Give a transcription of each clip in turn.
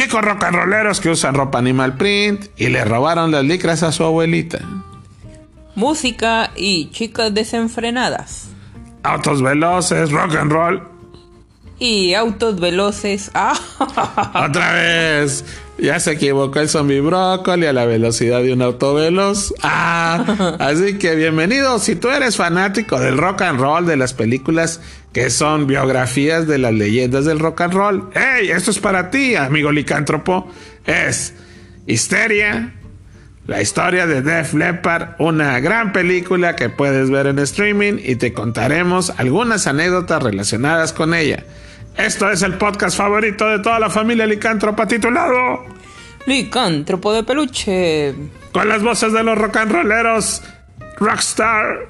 chicos rock and rolleros que usan ropa animal print y le robaron las licras a su abuelita. Música y chicas desenfrenadas. Autos veloces, rock and roll. Y autos veloces. Ah, Otra vez. Ya se equivocó el zombie brócoli a la velocidad de un auto veloz. Ah, así que bienvenido. Si tú eres fanático del rock and roll, de las películas que son biografías de las leyendas del rock and roll, ¡hey! Esto es para ti, amigo licántropo. Es Histeria, la historia de Def Leppard, una gran película que puedes ver en streaming y te contaremos algunas anécdotas relacionadas con ella. Esto es el podcast favorito de toda la familia licántropa titulado licántropo de peluche. con las voces de los rock and rolleros Rockstar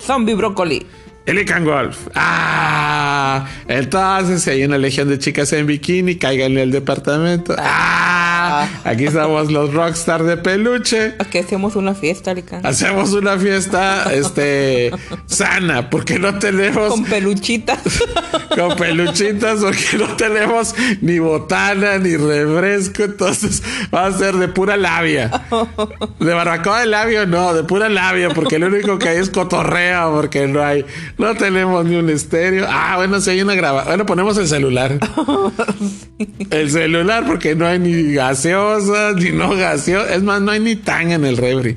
Zombie brócoli. Lican Golf. Ah, entonces si hay una legión de chicas en bikini, caigan en el departamento. Ah, aquí estamos los Rockstar de peluche. Aquí hacemos una fiesta, Licán. Hacemos una fiesta este sana porque no tenemos Con peluchitas. con peluchitas porque no tenemos ni botana ni refresco, entonces va a ser de pura labia. De barbacoa de labio no, de pura labia porque lo único que hay es cotorreo porque no hay no tenemos ni un estéreo. Ah, bueno, si hay una graba. Bueno, ponemos el celular. El celular porque no hay ni gaseosa ni no gaseosa, es más no hay ni tan en el refri.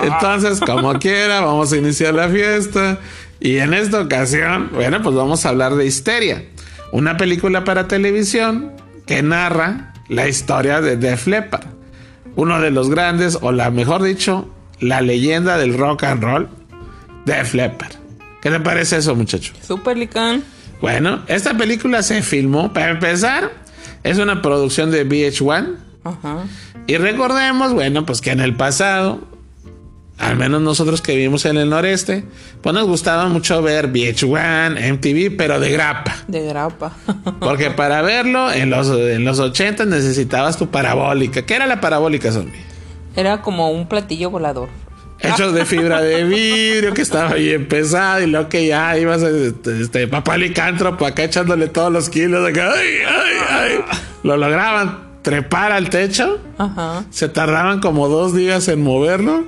Entonces, como quiera, vamos a iniciar la fiesta. Y en esta ocasión, bueno, pues vamos a hablar de Histeria, una película para televisión que narra la historia de Def Leppard, uno de los grandes, o la mejor dicho, la leyenda del rock and roll, Def Leppard. ¿Qué te parece eso, muchacho? Super Licán. Bueno, esta película se filmó, para empezar, es una producción de VH1. Ajá. Y recordemos, bueno, pues que en el pasado, al menos nosotros que vivimos en el noreste, pues nos gustaba mucho ver VH1, MTV, pero de grapa. De grapa. Porque para verlo en los, en los 80 necesitabas tu parabólica. ¿Qué era la parabólica, zombie? Era como un platillo volador. Hechos de fibra de vidrio, que estaba bien pesado, y lo que ya ibas, este, este papá licántropo acá echándole todos los kilos, acá, ay, ay, ay. Lo lograban trepar al techo, Ajá. se tardaban como dos días en moverlo,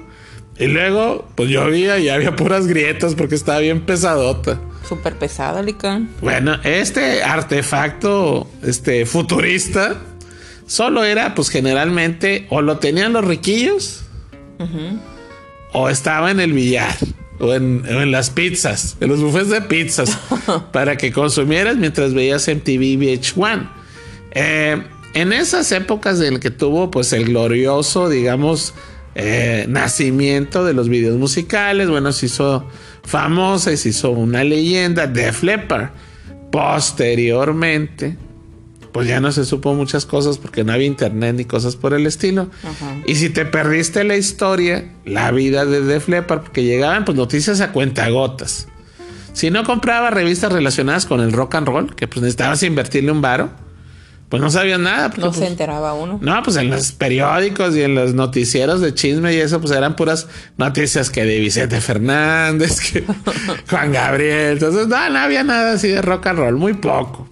y luego, pues llovía y había puras grietas porque estaba bien pesadota. Súper pesada, Licán. Bueno, este artefacto, este futurista, solo era, pues generalmente, o lo tenían los riquillos, o estaba en el billar, o en, o en las pizzas, en los buffets de pizzas, para que consumieras mientras veías MTV VH1. Eh, en esas épocas en que tuvo, pues, el glorioso, digamos, eh, nacimiento de los videos musicales, bueno, se hizo famosa y se hizo una leyenda, Def Leppard. Posteriormente, pues ya no se supo muchas cosas porque no había internet ni cosas por el estilo. Ajá. Y si te perdiste la historia, la vida de Def Leppard, porque llegaban pues noticias a cuentagotas. Si no compraba revistas relacionadas con el rock and roll, que pues necesitabas invertirle un varo, pues no sabías nada. porque, No pues, se enteraba uno. no, pues en los periódicos y en los noticieros de chisme y eso, pues eran puras noticias que de Vicente Fernández, que Juan Gabriel. Entonces, no, no había nada así de rock and roll, muy poco.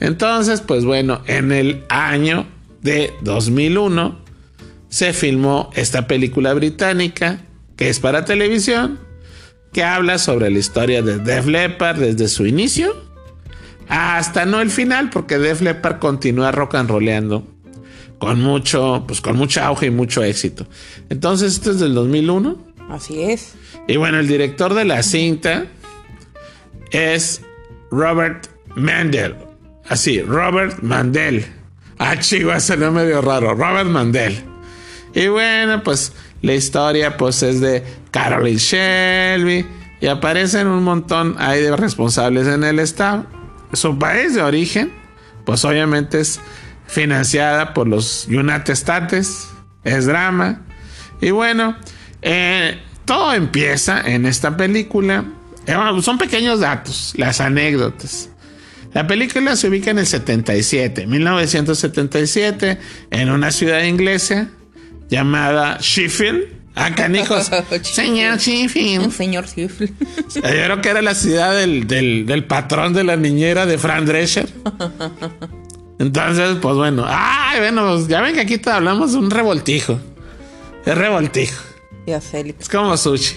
Entonces, pues bueno, en el año de 2001 se filmó esta película británica que es para televisión, que habla sobre la historia de Def Leppard desde su inicio hasta no el final, porque Def Leppard continúa rock and rolleando con mucho, pues con mucho auge y mucho éxito. Entonces, esto es del 2001. Así es. Y bueno, el director de la cinta es Robert Mandel. Así, Robert Mandel. Ah, ese no medio raro. Robert Mandel. Y bueno, pues la historia pues es de Caroline Shelby. Y aparecen un montón ahí de responsables en el estado. Su país de origen, pues obviamente es financiada por los United States. Es drama. Y bueno, eh, todo empieza en esta película. Eh, son pequeños datos, las anécdotas. La película se ubica en el 77, 1977, en una ciudad inglesa llamada Sheffield. Ah, canijos. Señor Sheffield. El señor Sifl. Yo creo que era la ciudad del, del- del patrón de la niñera de Fran Drescher. Entonces, pues bueno, ay, bueno, pues ya ven que aquí te hablamos de un revoltijo. Es revoltijo. Ya Lican. Es como sushi.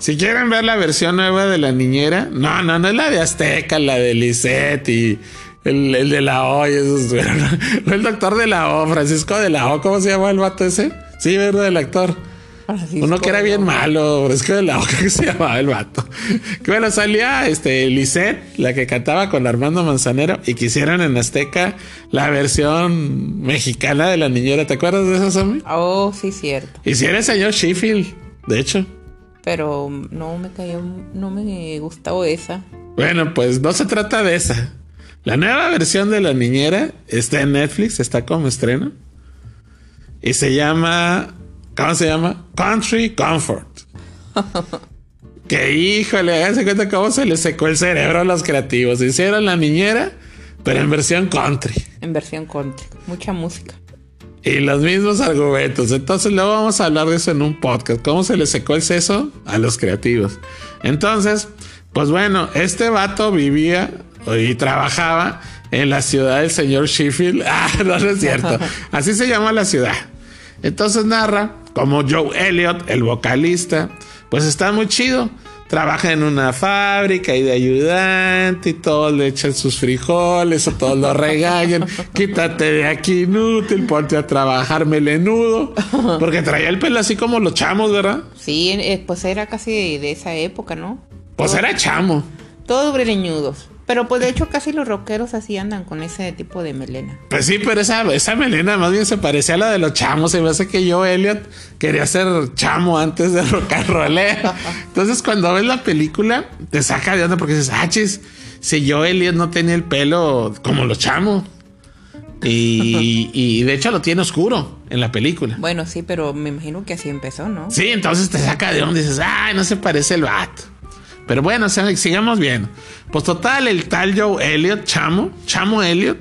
Si quieren ver la versión nueva de la niñera, no, no, no es la de Azteca, la de Lisette y el, el de la O. y esos, no, no el doctor de la O, Francisco de la O, ¿cómo se llama el vato ese? Sí, ¿verdad? El actor. Francisco Uno que era bien malo, Francisco de la O, que se llamaba el vato. Que bueno, salía este Lisette, la que cantaba con Armando Manzanero, y quisieron en Azteca la versión mexicana de la niñera. ¿Te acuerdas de eso, Sammy? Oh, sí, cierto. Y si era el señor Sheffield, de hecho. Pero no me cayó, no me gustó esa. Bueno, pues no se trata de esa. La nueva versión de La Niñera está en Netflix, está como estreno. Y se llama. ¿Cómo se llama? Country Comfort. que híjole, háganse cuenta cómo se les secó el cerebro a los creativos. Hicieron La Niñera, pero en versión country. En versión country. Mucha música. Y los mismos argumentos. Entonces luego vamos a hablar de eso en un podcast. ¿Cómo se les secó el seso a los creativos? Entonces, pues bueno, este vato vivía y trabajaba en la ciudad del señor Sheffield. Ah, no, no es cierto. Así se llama la ciudad. Entonces narra como Joe Elliott, el vocalista, pues está muy chido. Trabaja en una fábrica y de ayudante y todos le echan sus frijoles o todos lo regañan. Quítate de aquí inútil, ponte a trabajar melenudo. Porque traía el pelo así como los chamos, ¿verdad? Sí, eh, pues era casi de esa época, ¿no? Pues era chamo. Todos greñudos. Pero pues de hecho casi los rockeros así andan con ese tipo de melena. Pues sí, pero esa, esa melena más bien se parecía a la de los chamos. Se me hace que yo, Elliot, quería ser chamo antes de rock and rollero. Entonces, cuando ves la película, te saca de onda porque dices, ah, chis, si yo, Elliot, no tenía el pelo como los chamos. Y, y de hecho lo tiene oscuro en la película. Bueno, sí, pero me imagino que así empezó, ¿no? Sí, entonces te saca de onda y dices, ay, no se parece el vato. Pero bueno, sigamos viendo. Pues total, el tal Joe Elliot, chamo, chamo Elliot,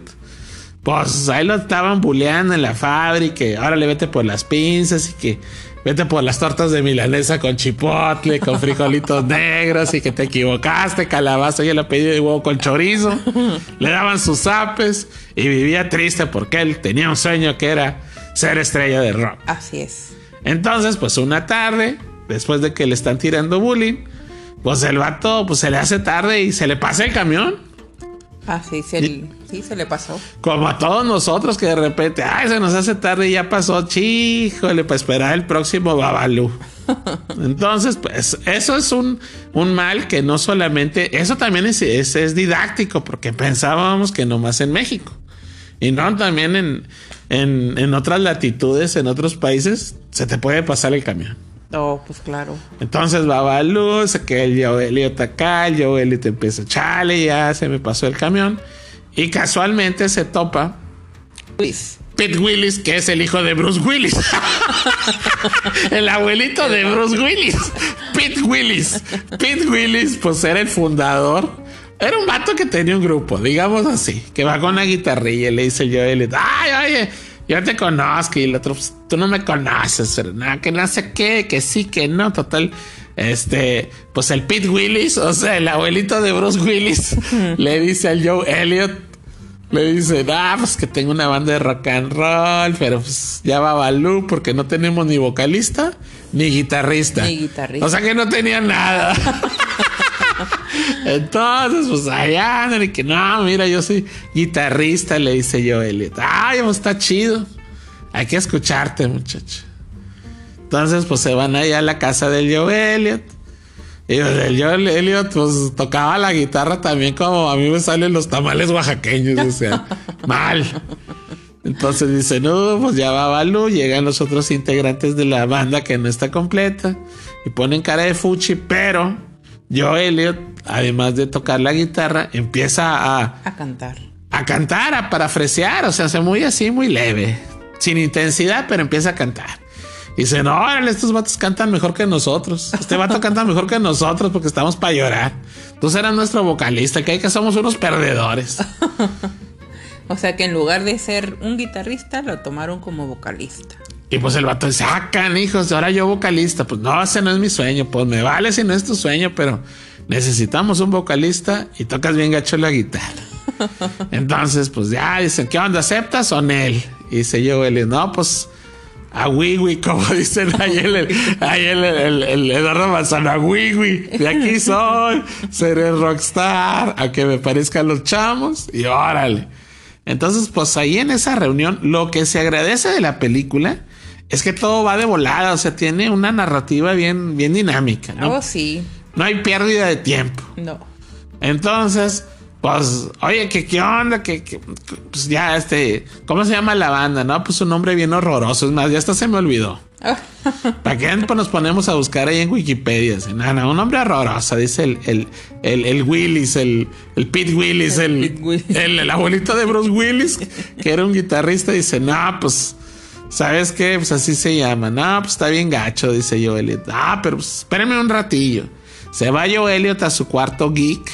pues ahí lo estaban buleando en la fábrica. y Ahora le vete por las pinzas y que vete por las tortas de milanesa con chipotle, con frijolitos negros y que te equivocaste, calabaza y el apellido de huevo con chorizo. Le daban sus zapes y vivía triste porque él tenía un sueño que era ser estrella de rock. Así es. Entonces, pues una tarde, después de que le están tirando bullying, pues el vato pues se le hace tarde y se le pasa el camión. Ah, sí, se, sí, se le pasó. Como a todos nosotros que de repente, ay, se nos hace tarde y ya pasó, chíjole, para esperar el próximo Babalú. Entonces, pues eso es un, un mal que no solamente, eso también es, es, es didáctico, porque pensábamos que nomás en México. Y no, también en, en, en otras latitudes, en otros países, se te puede pasar el camión. Oh, pues claro. Entonces va a luz, que el Joe Elliot acá, el Joe Elliot empieza, chale, ya se me pasó el camión. Y casualmente se topa Luis. Pete Willis, que es el hijo de Bruce Willis. el abuelito de Bruce Willis. Pete Willis. Pete Willis, pues era el fundador. Era un vato que tenía un grupo, digamos así, que va con una guitarrilla y le dice Joe Elliot, ay, oye, yo te conozco y el otro, pues, tú no me conoces, pero nada, que no sé qué, que sí, que no, total. Este, pues el Pete Willis, o sea, el abuelito de Bruce Willis, le dice al Joe Elliot, le dice, ah, pues que tengo una banda de rock and roll, pero pues ya va Balú porque no tenemos ni vocalista ni guitarrista. Ni guitarrista. O sea que no tenía nada. Entonces, pues allá y que no, mira, yo soy guitarrista, le dice yo Elliot. Ay, pues está chido. Hay que escucharte, muchacho. Entonces, pues se van allá a la casa del Joe Elliot. Y pues, el Joe Elliot, pues tocaba la guitarra también como a mí me salen los tamales oaxaqueños, o sea, mal. Entonces dice, no, pues ya va Balú, llegan los otros integrantes de la banda que no está completa y ponen cara de fuchi, pero Joe Elliot, además de tocar la guitarra, empieza a, A cantar. a cantar, a parafrasear, o sea, hace muy así, muy leve, sin intensidad, pero empieza a cantar. Y dice, no, órale, estos vatos cantan mejor que nosotros. Este vato canta mejor que nosotros porque estamos para llorar. Entonces era nuestro vocalista, que hay que somos unos perdedores. O sea que en lugar de ser un guitarrista, lo tomaron como vocalista. Y pues el vato dice, ah, hijos, ahora yo vocalista. Pues no, ese no es mi sueño. Pues me vale si no es tu sueño, pero necesitamos un vocalista y tocas bien gacho la guitarra. Entonces, pues ya dicen, ¿qué onda? ¿Aceptas o él? Y dice yo, él, no, pues a Wiwi, como dicen ahí el, el, el, el Eduardo Manzano, a Wiwi, de aquí soy, seré rockstar, a que me parezcan los chamos, y órale. Entonces, pues ahí en esa reunión, lo que se agradece de la película es que todo va de volada, o sea, tiene una narrativa bien, bien dinámica, ¿no? Oh, sí. No hay pérdida de tiempo. No. Entonces, pues, oye, ¿qué, qué onda? que pues ya, este, ¿cómo se llama la banda? No, pues un nombre bien horroroso. Es más, ya hasta se me olvidó. ¿Para qué pues, nos ponemos a buscar ahí en Wikipedia? No, un nombre horroroso. Dice el, el, el, el Willis, el, el Pete Willis, el, Pete Willis. el, el abuelito de Bruce Willis, que era un guitarrista. Dice, no, pues, ¿sabes qué? Pues así se llama. No, pues está bien gacho, dice Joe Elliot. Ah, pero pues, espérenme un ratillo. Se va Joe Elliot a su cuarto geek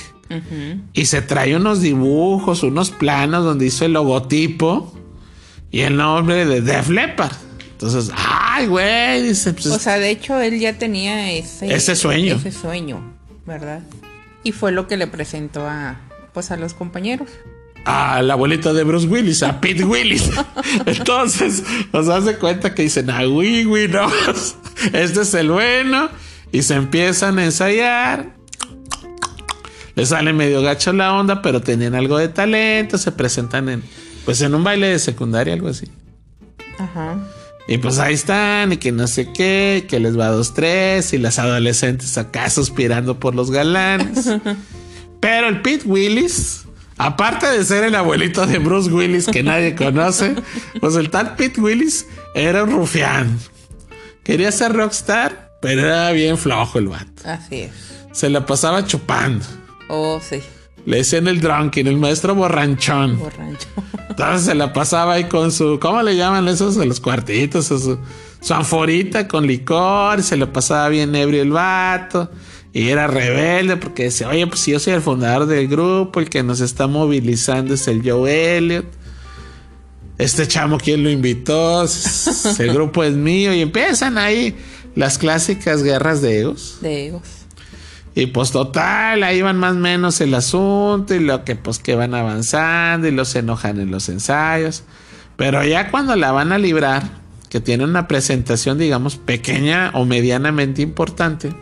y se trae unos dibujos, unos planos donde hizo el logotipo y el nombre de Def Leppard. Entonces, ay, güey, dice, pues, O sea, de hecho, él ya tenía ese, Ese sueño. Ese sueño, ¿verdad? Y fue lo que le presentó a, pues, a los compañeros. Al abuelito de Bruce Willis, a Pete Willis. Entonces, nos hace cuenta que dicen, ah, güey, güey, no, este es el bueno. Y se empiezan a ensayar. Le sale medio gacho la onda, pero tenían algo de talento. Se presentan en, pues en un baile de secundaria, algo así. Ajá. Y pues ahí están, y que no sé qué, que les va dos, tres, y las adolescentes acá suspirando por los galanes. Pero el Pete Willis, aparte de ser el abuelito de Bruce Willis que nadie conoce, pues el tal Pete Willis era un rufián. Quería ser rockstar, pero era bien flojo el vato. Así es. Se la pasaba chupando. Oh, sí. Le decían el drunken, el maestro borranchón. Borracho. Entonces se la pasaba ahí con su, ¿cómo le llaman esos de los cuartitos? Su, su anforita con licor, se le pasaba bien ebrio el vato. Y era rebelde porque decía, oye, pues si yo soy el fundador del grupo, el que nos está movilizando es el Joe Elliot. Este chamo, ¿quién lo invitó? El grupo es mío. Y empiezan ahí las clásicas guerras de egos. De egos. Y pues total, ahí van más o menos el asunto y lo que pues que van avanzando y los enojan en los ensayos. Pero ya cuando la van a librar, que tiene una presentación digamos pequeña o medianamente importante,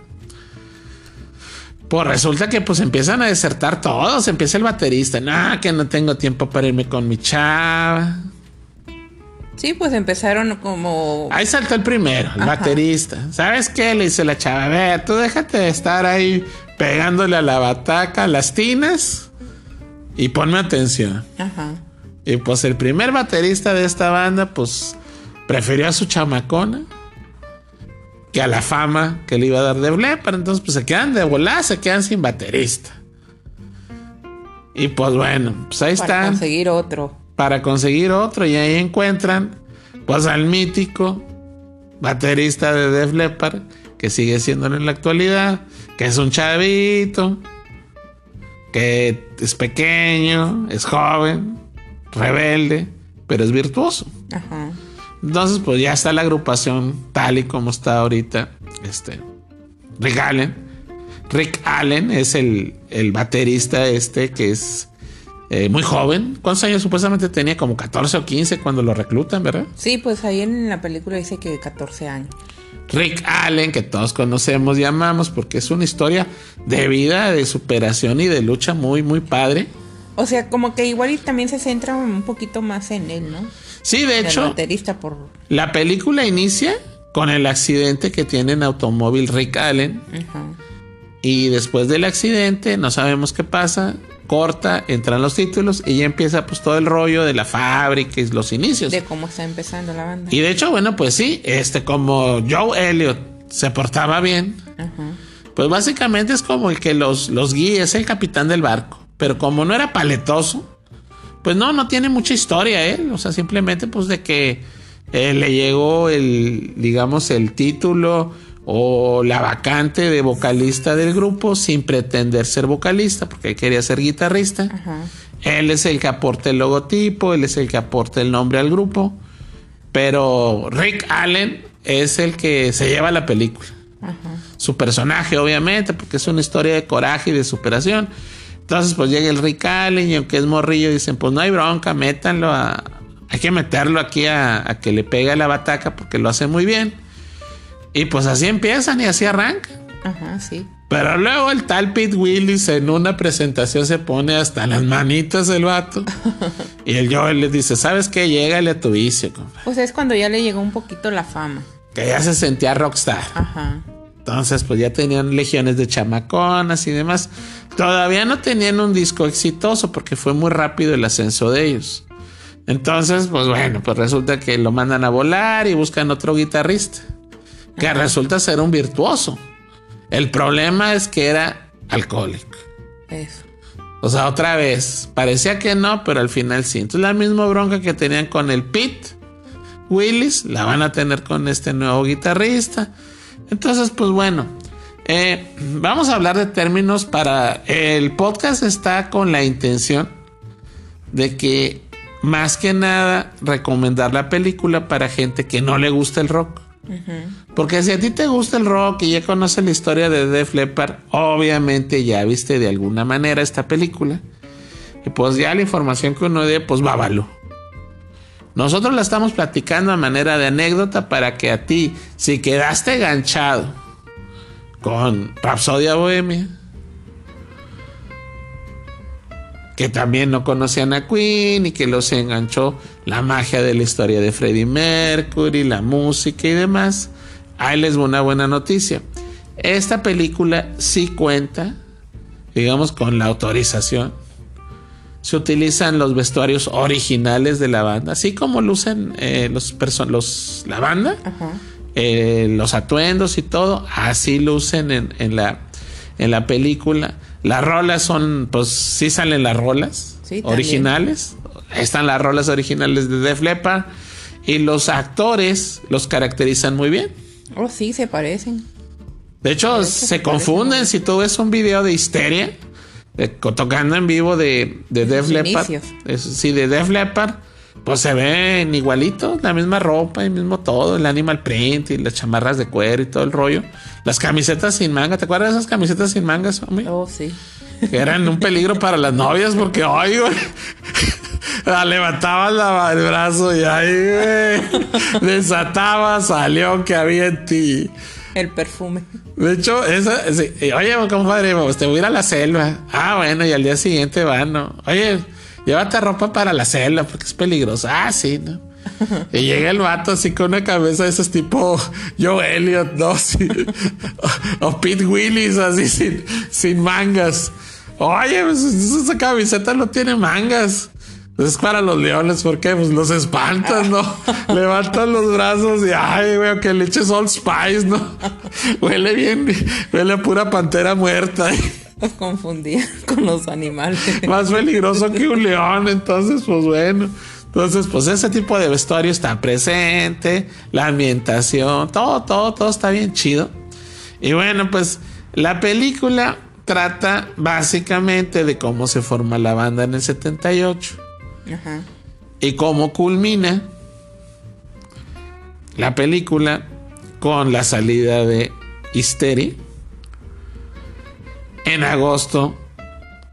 pues resulta que pues empiezan a desertar todos, empieza el baterista, no, que no tengo tiempo para irme con mi chava. Sí, pues empezaron como. Ahí saltó el primero, el Ajá. baterista. ¿Sabes qué? Le dice la chava, a ver, tú déjate de estar ahí pegándole a la bataca, a las tinas, y ponme atención. Ajá. Y pues el primer baterista de esta banda, pues prefirió a su chamacona que a la fama que le iba a dar de Leppard. Entonces, pues se quedan de volada, se quedan sin baterista. Y pues bueno, pues ahí Para están conseguir otro. para conseguir otro y ahí encuentran pues al mítico baterista de Def Leppard que sigue siendo en la actualidad, que es un chavito, que es pequeño, es joven, rebelde, pero es virtuoso. Ajá. Entonces, pues ya está la agrupación tal y como está ahorita. Este Rick Allen. Rick Allen es el, el baterista este que es eh, muy joven. ¿Cuántos años supuestamente tenía? Como 14 o 15 cuando lo reclutan, ¿verdad? Sí, pues ahí en la película dice que 14 años. Rick Allen, que todos conocemos y amamos, porque es una historia de vida, de superación y de lucha muy, muy padre. O sea, como que igual y también se centra un poquito más en él, ¿no? Sí, de hecho, por. la película inicia con el accidente que tiene en automóvil Rick Allen. Ajá. Y después del accidente, no sabemos qué pasa. Corta, entran los títulos y ya empieza pues todo el rollo de la fábrica y los inicios. De cómo está empezando la banda. Y de hecho, bueno, pues sí, este como Joe Elliot se portaba bien, Ajá. pues básicamente es como el que los, los guía, es el capitán del barco. Pero como no era paletoso, pues no, no tiene mucha historia él. O sea, simplemente pues de que eh, le llegó el, digamos, el título o la vacante de vocalista del grupo sin pretender ser vocalista, porque él quería ser guitarrista. Ajá. Él es el que aporta el logotipo, él es el que aporta el nombre al grupo. Pero Rick Allen es el que se lleva la película. Ajá. Su personaje, obviamente, porque es una historia de coraje y de superación. Entonces, pues llega el Rick Allen y aunque es morrillo, dicen, pues no hay bronca, métanlo a... Hay que meterlo aquí a, a que le pegue la bataca porque lo hace muy bien. Y pues así empiezan y así arrancan. Ajá, sí. Pero luego el tal Pete Willis en una presentación se pone hasta las manitas del vato. y el Joel le dice, ¿sabes qué? Llégale a tu vicio, compadre. Pues es cuando ya le llegó un poquito la fama. Que ya se sentía rockstar. Ajá. Entonces, pues ya tenían legiones de chamaconas y demás. Todavía no tenían un disco exitoso porque fue muy rápido el ascenso de ellos. Entonces, pues bueno, pues resulta que lo mandan a volar y buscan otro guitarrista. Que resulta ser un virtuoso. El problema es que era alcohólico. Eso. O sea, otra vez, parecía que no, pero al final sí. Entonces la misma bronca que tenían con el Pete Willis, la van a tener con este nuevo guitarrista. Entonces, pues bueno, eh, vamos a hablar de términos para... El podcast está con la intención de que más que nada recomendar la película para gente que no le gusta el rock. Porque si a ti te gusta el rock y ya conoces la historia de Def Leppard, obviamente ya viste de alguna manera esta película. Y pues ya la información que uno dé, pues bávalo. Nosotros la estamos platicando a manera de anécdota para que a ti, si quedaste enganchado con Rapsodia Bohemia, que también no conocían a Queen y que los enganchó la magia de la historia de Freddie Mercury, la música y demás. Ahí les va una buena noticia. Esta película sí cuenta, digamos, con la autorización. Se utilizan los vestuarios originales de la banda, así como lucen eh, los, los la banda, eh, los atuendos y todo, así lucen en, en, la, en la película. Las rolas son, pues sí salen las rolas Sí, originales. Están las rolas originales de Def Leppard. Y los actores los caracterizan muy bien. Oh, sí, se parecen. De hecho, se se confunden si tú ves un video de histeria de- tocando en vivo de, de Def Leppard. Es- sí, de Def Leppard. Pues se ven igualitos, la misma ropa y mismo todo, el animal print y las chamarras de cuero y todo el rollo. Las camisetas sin manga, ¿te acuerdas de esas camisetas sin mangas, hombre? Oh, sí. que eran un peligro para las novias porque, ay, güey, levantabas la- el brazo y ahí, güey, desataba, salió que había en ti. El perfume. De hecho, esa, sí, oye, compadre, pues te voy a ir a la selva. Ah, bueno, y al día siguiente van, ¿no? Oye, llévate ropa para la selva porque es peligroso. Ah, sí, ¿no? Y llega el vato así con una cabeza de esos tipo Joe Elliot, ¿no? O Pete Willis, así sin, sin mangas. Oye, pues esa camiseta no tiene mangas. Es para los leones, porque pues los espantan, ¿no? Levantan los brazos y ay, güey, que le eches Old Spice, ¿no? Huele bien, huele a pura pantera muerta. Los con los animales. Más peligroso que un león, entonces, pues bueno. Entonces, pues ese tipo de vestuario está presente, la ambientación, todo, todo, todo está bien chido. Y bueno, pues la película trata básicamente de cómo se forma la banda en el 78 Ajá. y cómo culmina la película con la salida de Hysteria en agosto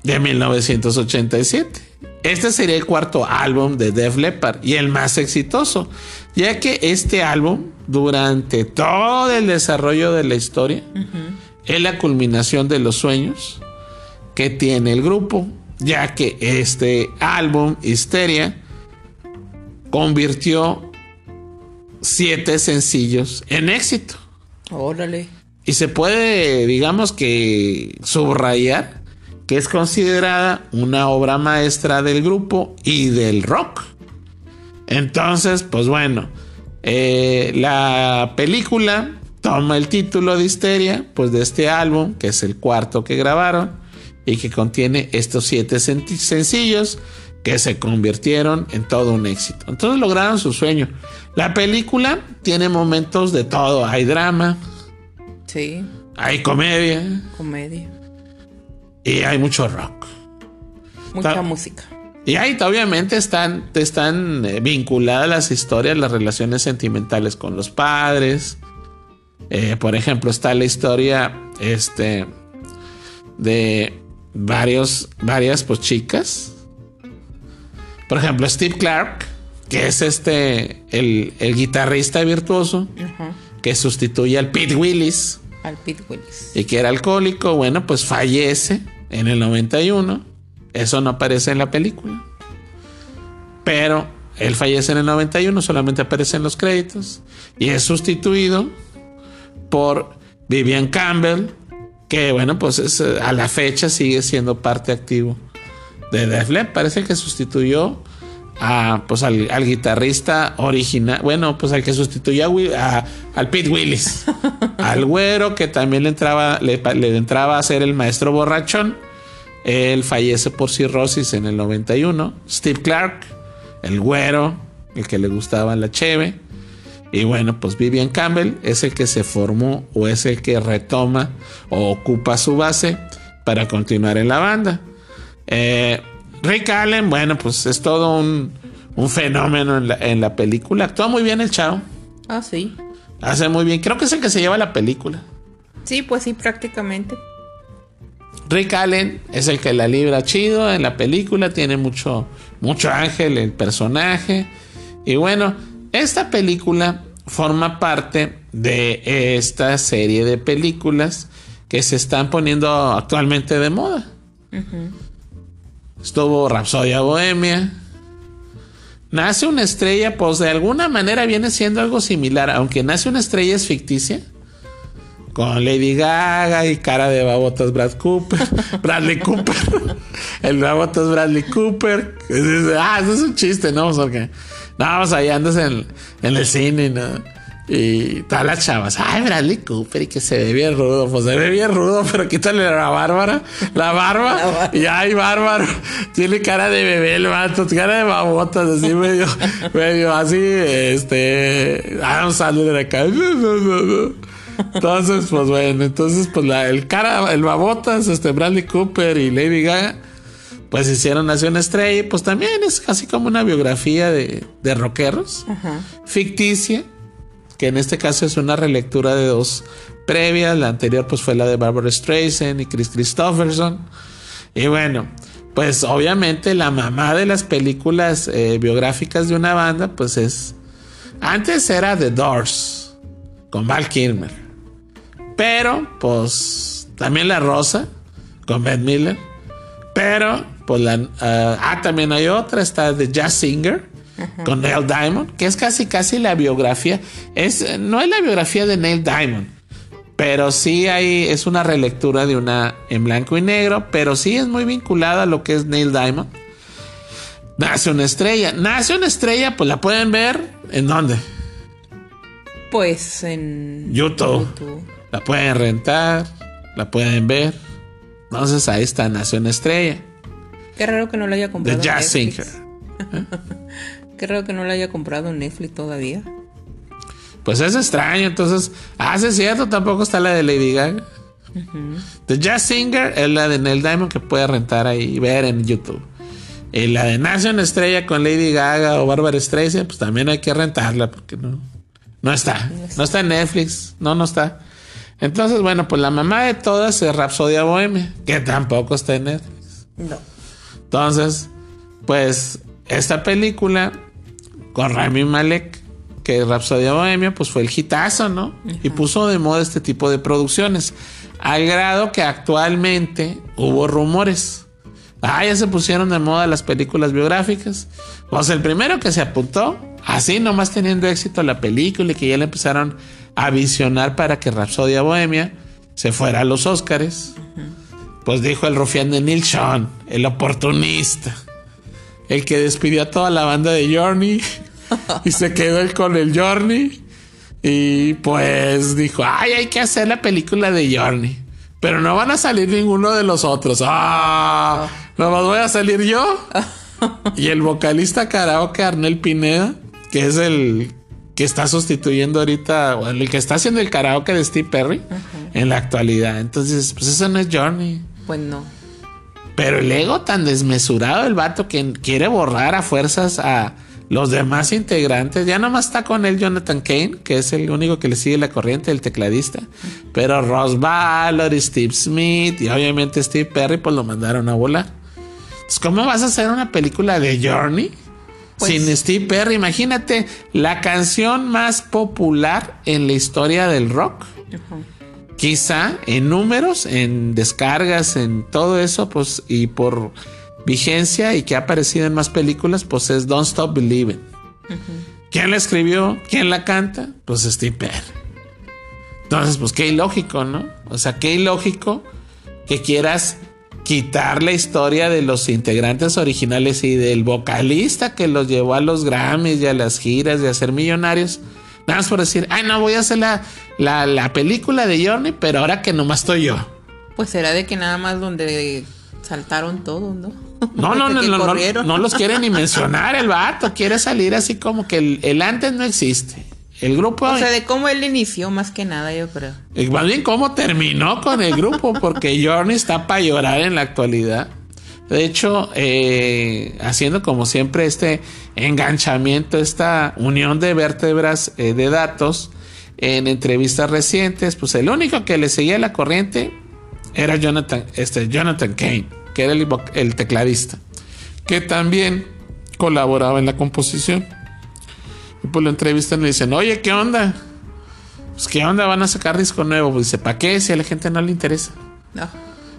de 1987. Este sería el cuarto álbum de Def Leppard y el más exitoso, ya que este álbum, durante todo el desarrollo de la historia, es la culminación de los sueños que tiene el grupo, ya que este álbum, Histeria, convirtió siete sencillos en éxito. Órale. Y se puede, digamos que, subrayar que es considerada una obra maestra del grupo y del rock. Entonces, pues bueno, eh, la película toma el título de Histeria, pues de este álbum, que es el cuarto que grabaron y que contiene estos siete sen- sencillos que se convirtieron en todo un éxito. Entonces lograron su sueño. La película tiene momentos de todo. Hay drama, Sí. hay comedia Comedia. y hay mucho rock. Mucha Ta- música. Y ahí obviamente están, están eh, vinculadas las historias, las relaciones sentimentales con los padres. Eh, por ejemplo, está la historia este, de varios, varias pues chicas. Por ejemplo, Steve Clark, que es este, el, el guitarrista virtuoso, que sustituye al Pete Willis Al Pete Willis. y que era alcohólico, bueno, pues fallece en el 91. Eso no aparece en la película. Pero él fallece en el 91, solamente aparece en los créditos. Y es sustituido por Vivian Campbell, que bueno, pues es, eh, a la fecha sigue siendo parte activo de Def Leppard. Parece que sustituyó a, pues al, al guitarrista original, bueno, pues al que sustituyó a, al Pete Willis, al güero que también le entraba, le entraba a ser el maestro borrachón. Él fallece por cirrosis en el 91. Steve Clark, el güero, el que le gustaba la cheve. Y bueno, pues Vivian Campbell es el que se formó o es el que retoma o ocupa su base para continuar en la banda. Eh, Rick Allen, bueno, pues es todo un, un fenómeno en la, en la película. Actúa muy bien el chavo. Ah, sí. Hace muy bien. Creo que es el que se lleva la película. Sí, pues sí, prácticamente. Rick Allen es el que la libra chido en la película, tiene mucho, mucho ángel el personaje. Y bueno, esta película forma parte de esta serie de películas que se están poniendo actualmente de moda. Estuvo Rapsodia Bohemia. Nace una estrella, pues de alguna manera viene siendo algo similar, aunque Nace una estrella es ficticia con Lady Gaga y cara de babotas Brad Cooper, Bradley Cooper, el babotas Bradley Cooper. Ah, eso es un chiste, ¿no? Porque no, vamos ahí andas en, en el cine, ¿no? Y todas las chavas, ay, Bradley Cooper, y que se ve bien rudo, pues se ve bien rudo, pero quítale la bárbara, la barba, y ay, bárbaro, tiene cara de bebé el vato, cara de babotas, así medio, medio así, este, Adam Sandler de acá. Entonces, pues bueno, entonces, pues la, el cara, el babotas, este Bradley Cooper y Lady Gaga, pues hicieron Nación Estrella, pues también es casi como una biografía de, de rockeros, ficticia, que en este caso es una relectura de dos previas, la anterior pues fue la de Barbara Streisand y Chris Christopherson, y bueno, pues obviamente la mamá de las películas eh, biográficas de una banda, pues es, antes era The Doors, con Val Kilmer. Pero, pues, también La Rosa, con Ben Miller. Pero, pues, la, ah, ah, también hay otra, está The Jazz Singer, con Neil Diamond, que es casi, casi la biografía. Es, no es la biografía de Neil Diamond, pero sí hay, es una relectura de una en blanco y negro, pero sí es muy vinculada a lo que es Neil Diamond. Nace una estrella. Nace una estrella, pues la pueden ver en dónde? Pues en YouTube. YouTube. La pueden rentar, la pueden ver. Entonces ahí está Nación Estrella. Qué raro que no lo haya The comprado. Jazz Netflix. Singer. Qué raro que no lo haya comprado Netflix todavía. Pues es extraño. Entonces, ah, sí es cierto, tampoco está la de Lady Gaga. The Jazz Singer es la de Neil Diamond que puede rentar ahí y ver en YouTube. Y la de Nación Estrella con Lady Gaga o Bárbara Streisand, pues también hay que rentarla porque no, no está. No está en Netflix. No, no está. Entonces, bueno, pues la mamá de todas es Rapsodia Bohemia, que tampoco está en Netflix. No. Entonces, pues esta película con Rami Malek, que es Rapsodia Bohemia, pues fue el hitazo, ¿no? Y puso de moda este tipo de producciones. Al grado que actualmente hubo rumores. Ah, ya se pusieron de moda las películas biográficas. Pues el primero que se apuntó, así nomás teniendo éxito la película y que ya le empezaron a visionar para que Rapsodia Bohemia se fuera a los Óscares. Pues dijo el rufián de Neil Sean, el oportunista, el que despidió a toda la banda de Journey y se quedó él con el Journey. Y pues dijo, ay, hay que hacer la película de Journey. Pero no van a salir ninguno de los otros. Ah, nomás voy a salir yo. Y el vocalista karaoke Arnel Pineda, que es el que está sustituyendo ahorita, o el que está haciendo el karaoke de Steve Perry en la actualidad. Entonces, pues eso no es Journey. Pues no. Pero el ego tan desmesurado del vato que quiere borrar a fuerzas a los demás integrantes, ya nomás está con él Jonathan Kane, que es el único que le sigue la corriente, el tecladista. Pero Ross Ballard, Steve Smith y obviamente Steve Perry, pues lo mandaron a volar. Entonces, ¿cómo vas a hacer una película de Journey? Pues- sin Steve Perry, imagínate la canción más popular en la historia del rock. Quizá en números, en descargas, en todo eso, pues, y por vigencia y que ha aparecido en más películas, pues es Don't Stop Believing. ¿Quién la escribió? ¿Quién la canta? Pues Steve Perry. Entonces, pues qué ilógico, ¿no? O sea, qué ilógico que quieras quitar la historia de los integrantes originales y del vocalista que los llevó a los Grammys y a las giras y a ser millonarios. Nada más por decir, ay, no, voy a hacer la, la, la película de Journey, pero ahora que nomás estoy yo. Pues será de que nada más donde saltaron todos, ¿no? No, no, no, no, no los quiere ni mencionar el vato. Quiere salir así como que el, el antes no existe. El grupo, O sea, de cómo él inició más que nada, yo creo. eh, más bien cómo terminó con el grupo, porque Journey está para llorar en la actualidad. De hecho, eh, haciendo como siempre este enganchamiento, esta unión de vértebras eh, de datos en entrevistas recientes, pues el único que le seguía la corriente era Jonathan, este, Jonathan Kane, que era el, tecladista, que también colaboraba en la composición. Y pues lo entrevistan y le dicen, oye, ¿qué onda? Pues, ¿qué onda? Van a sacar disco nuevo. Pues dice, ¿para qué? Si a la gente no le interesa. No.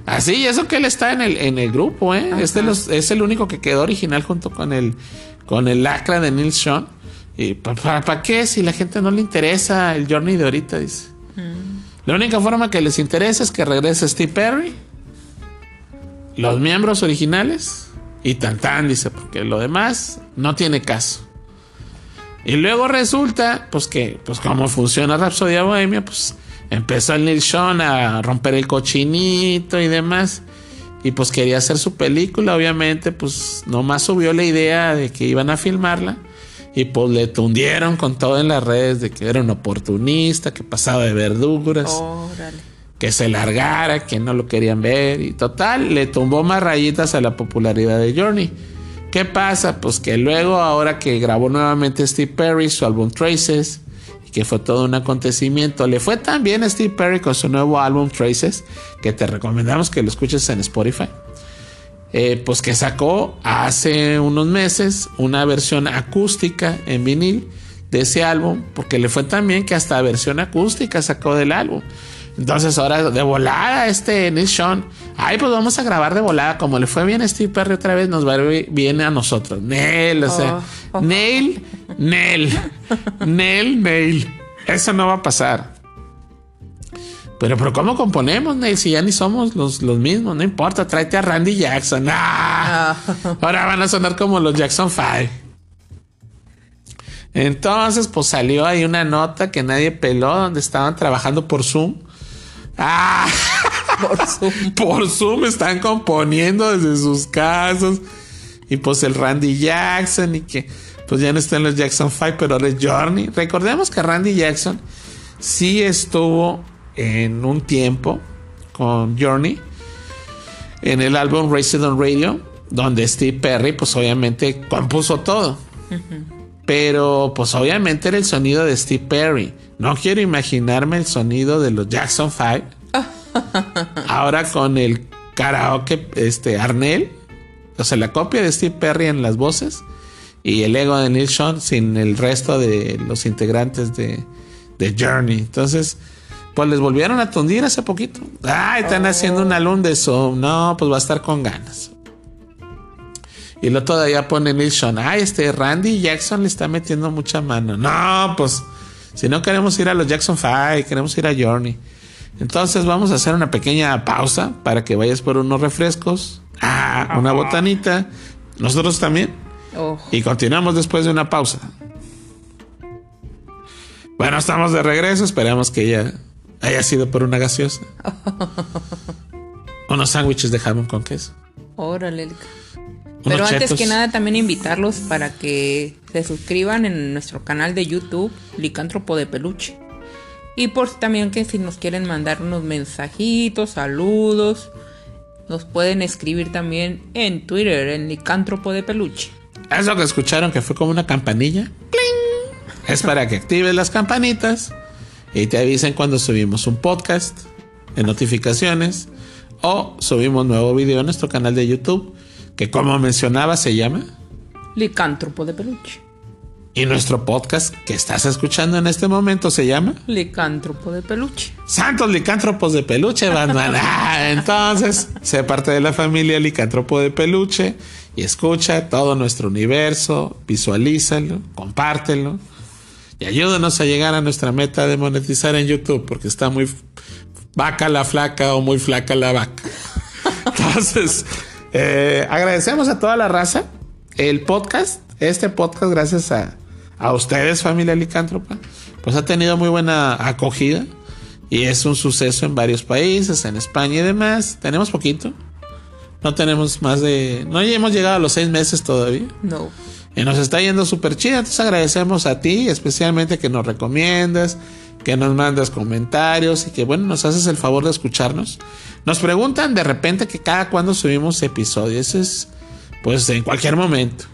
Así, eso que él está en el, en el grupo, ¿eh? Ajá. Es, de los- es el único que quedó original junto con el, con el lacra de Neil Sean. ¿Y para qué? Si la gente no le interesa el Journey de ahorita, dice. La única forma que les interesa es que regrese Steve Perry, los miembros originales y tan tan, dice, porque lo demás no tiene caso. Y luego resulta, pues que, pues como funciona Rapsodia Bohemia, pues empezó el Neil Sean a romper el cochinito y demás. Y pues quería hacer su película, obviamente, pues nomás subió la idea de que iban a filmarla. Y pues le tundieron con todo en las redes de que era un oportunista, que pasaba de verduras que se largara, que no lo querían ver y total, le tumbó más rayitas a la popularidad de Journey. ¿Qué pasa? Pues que luego, ahora que grabó nuevamente Steve Perry su álbum Traces, y que fue todo un acontecimiento, le fue tan bien a Steve Perry con su nuevo álbum Traces, que te recomendamos que lo escuches en Spotify. Eh, pues que sacó hace unos meses una versión acústica en vinil de ese álbum, porque le fue tan bien que hasta versión acústica sacó del álbum. Entonces ahora de volada este Neil Sean, ay pues vamos a grabar de volada, como le fue bien a Steve Perry otra vez, nos va a ir bien a nosotros. Neil, o sea, Oh. Neil, Neil, Neil, Neil. Eso no va a pasar. Pero, pero ¿cómo componemos, Neil? Si ya ni somos los, los mismos, no importa, tráete a Randy Jackson. ¡Ah! Ahora van a sonar como los Jackson 5. Entonces, pues salió ahí una nota que nadie peló, donde estaban trabajando por Zoom. ¡Ah! Por su... por Zoom están componiendo desde sus casas. Y pues el Randy Jackson y que pues ya no están los Jackson 5, pero ahora es Journey. Recordemos que Randy Jackson sí estuvo en un tiempo con Journey en el álbum Raised on Radio, donde Steve Perry pues obviamente compuso todo. Pero pues obviamente era el sonido de Steve Perry. No quiero imaginarme el sonido de los Jackson 5. Ahora con el karaoke, este Arnell, o sea, la copia de Steve Perry en las voces y el ego de Neil Sean sin el resto de los integrantes de, de Journey. Entonces, pues les volvieron a tundir hace poquito. Ah, están haciendo un álbum de Zoom. No, pues va a estar con ganas. Y luego todavía pone Neil Sean. Ah, este Randy Jackson le está metiendo mucha mano. No, pues si no queremos ir a los Jackson 5, queremos ir a Journey. Entonces vamos a hacer una pequeña pausa para que vayas por unos refrescos. Ah, una botanita. Nosotros también. Oh, Y continuamos después de una pausa. Bueno, estamos de regreso. Esperamos que ya haya sido por una gaseosa. Unos sándwiches de jamón con queso. órale. Pero antes chetos. que nada también invitarlos para que se suscriban en nuestro canal de YouTube, Licántropo de Peluche. Y por también que si nos quieren mandar unos mensajitos, saludos, nos pueden escribir también en Twitter, en Licántropo de Peluche. Eso que escucharon que fue como una campanilla. ¡Pling! Es para que actives las campanitas y te avisen cuando subimos un podcast en notificaciones o subimos nuevo video en nuestro canal de YouTube que como mencionaba se llama Licántropo de peluche. y nuestro podcast que estás escuchando en este momento se llama Licántropo de peluche. Santos Licántropos de Peluche, Batman. Ah, entonces, sé parte de la familia Licántropo de Peluche y escucha todo nuestro universo, visualízalo, compártelo y ayúdanos a llegar a nuestra meta de monetizar en YouTube porque está muy vaca la flaca o muy flaca la vaca. Entonces, eh, agradecemos a toda la raza. El podcast, este podcast, gracias a, a ustedes, familia licántropa, pues ha tenido muy buena acogida y es un suceso en varios países, en España y demás. Tenemos poquito. No tenemos más de. No hemos llegado a los seis meses todavía. No. Y nos está yendo súper chido. Entonces agradecemos a ti, especialmente que nos recomiendas, que nos mandas comentarios y que, bueno, nos haces el favor de escucharnos. Nos preguntan de repente que cada cuando subimos episodios. Eso es, pues, en cualquier momento.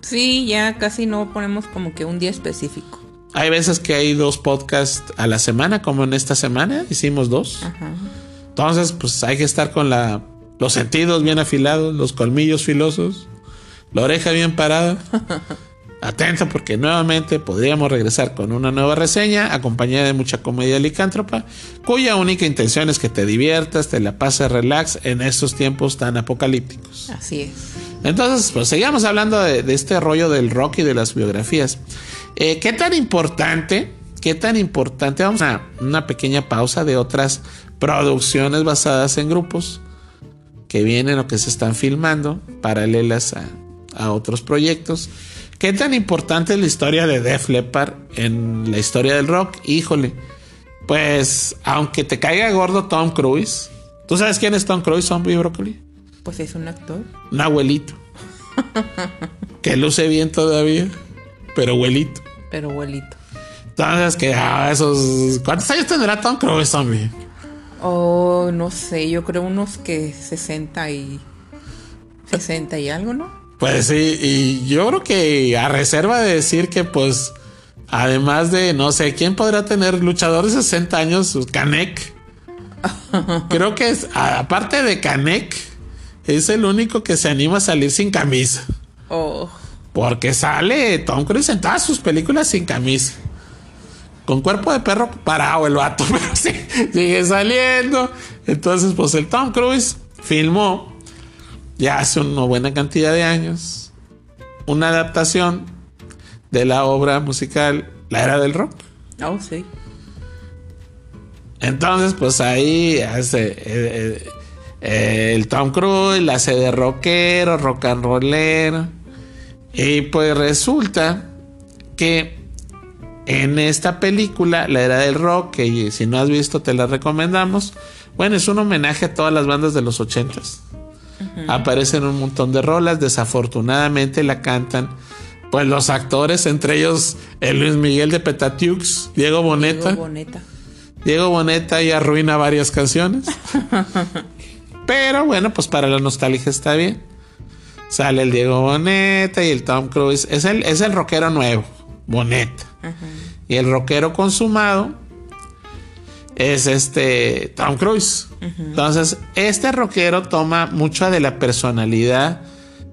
Sí, ya casi no ponemos como que un día específico. Hay veces que hay dos podcasts a la semana, como en esta semana hicimos dos. Ajá. Entonces, pues hay que estar con la, los sentidos bien afilados, los colmillos filosos, la oreja bien parada. Atento porque nuevamente podríamos regresar con una nueva reseña acompañada de mucha comedia licántropa, cuya única intención es que te diviertas, te la pases relax en estos tiempos tan apocalípticos. Así es. Entonces, pues sigamos hablando de, de este rollo del rock y de las biografías. Eh, ¿Qué tan importante? ¿Qué tan importante? Vamos a una pequeña pausa de otras producciones basadas en grupos que vienen o que se están filmando, paralelas a, a otros proyectos. ¿Qué tan importante es la historia de Def Leppard en la historia del rock? Híjole, pues aunque te caiga gordo Tom Cruise, ¿tú sabes quién es Tom Cruise, Zombie Broccoli? Pues es un actor. Un abuelito. que luce bien todavía, pero abuelito. Pero abuelito. Entonces, que ah, esos. ¿Cuántos años tendrá Tom Cruise, zombie? Oh, no sé, yo creo unos que 60 y. 60 y algo, ¿no? Pues sí, y yo creo que a reserva de decir que, pues, además de, no sé, ¿quién podrá tener luchador de 60 años? Canek. Creo que es, aparte de Canek, es el único que se anima a salir sin camisa. Oh, Porque sale Tom Cruise en todas sus películas sin camisa. Con cuerpo de perro parado el vato, pero sí, sigue saliendo. Entonces, pues el Tom Cruise filmó ya hace una buena cantidad de años una adaptación de la obra musical La Era del Rock. oh, sí. Entonces, pues ahí hace eh, eh, el Tom Cruise, la hace de rockero, rock and rollero. Y pues resulta que en esta película, La Era del Rock, que si no has visto te la recomendamos. Bueno, es un homenaje a todas las bandas de los ochentas. Aparecen un montón de rolas, desafortunadamente la cantan pues los actores, entre ellos el Luis Miguel de Petatiux, Diego Boneta. Diego Boneta. Diego Boneta y arruina varias canciones. Pero bueno, pues para la nostalgia está bien. Sale el Diego Boneta y el Tom Cruise. Es el, es el rockero nuevo, Boneta. Y el rockero consumado es este Tom Cruise. Entonces, este rockero toma mucha de la personalidad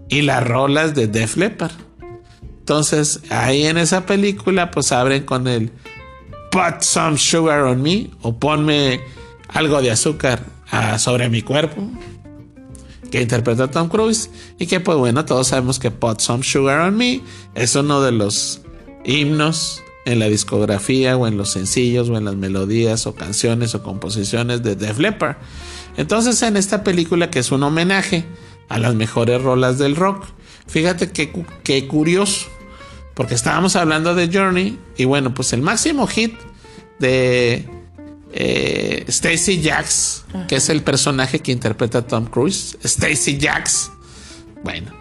y las rolas de Def Leppard. Entonces, ahí en esa película, pues abren con el Put some sugar on me o ponme algo de azúcar ah, sobre mi cuerpo que interpreta Tom Cruise y que pues bueno todos sabemos que Put Some Sugar on Me es uno de los himnos en la discografía o en los sencillos o en las melodías o canciones o composiciones de Def Leppard. Entonces en esta película que es un homenaje a las mejores rolas del rock, fíjate que, que curioso, porque estábamos hablando de Journey y bueno, pues el máximo hit de eh, Stacy Jacks, que es el personaje que interpreta a Tom Cruise, Stacy Jacks, bueno,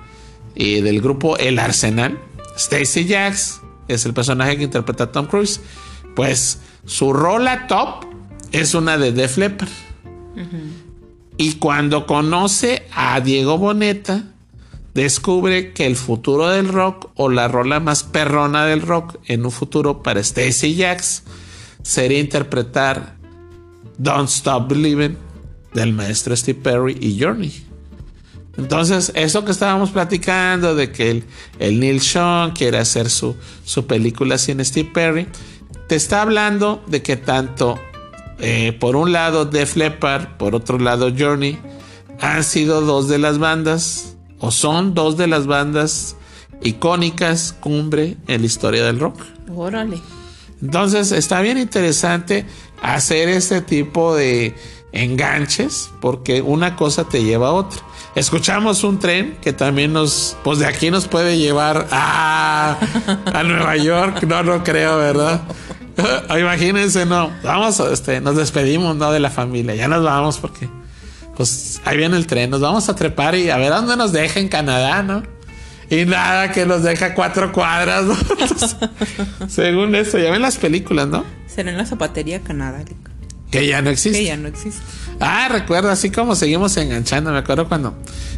y del grupo El Arsenal, Stacy Jacks es el personaje que interpreta a Tom Cruise, pues su rola top es una de Def Leppard. Y cuando conoce a Diego Boneta, descubre que el futuro del rock o la rola más perrona del rock en un futuro para Stacy Jacks sería interpretar Don't Stop Believing del maestro Steve Perry y Journey. Entonces, eso que estábamos platicando de que el, el Neil Sean quiere hacer su, su, película sin Steve Perry, te está hablando de que tanto eh, por un lado Def Leppard, por otro lado Journey, han sido dos de las bandas, o son dos de las bandas icónicas, cumbre en la historia del rock. Órale. Entonces, está bien interesante hacer este tipo de enganches, porque una cosa te lleva a otra. Escuchamos un tren que también nos, pues de aquí nos puede llevar a, a Nueva York. No, no creo, ¿verdad? Imagínense, no. Vamos, este, nos despedimos, ¿no? De la familia. Ya nos vamos porque, pues ahí viene el tren. Nos vamos a trepar y a ver dónde nos deja en Canadá, ¿no? Y nada, que nos deja cuatro cuadras, ¿no? según eso, ya ven las películas, ¿no? Será en la zapatería Canadá. Que ya no existe. Que ya no existe. Ah, recuerdo, así como seguimos enganchando. Me acuerdo cuando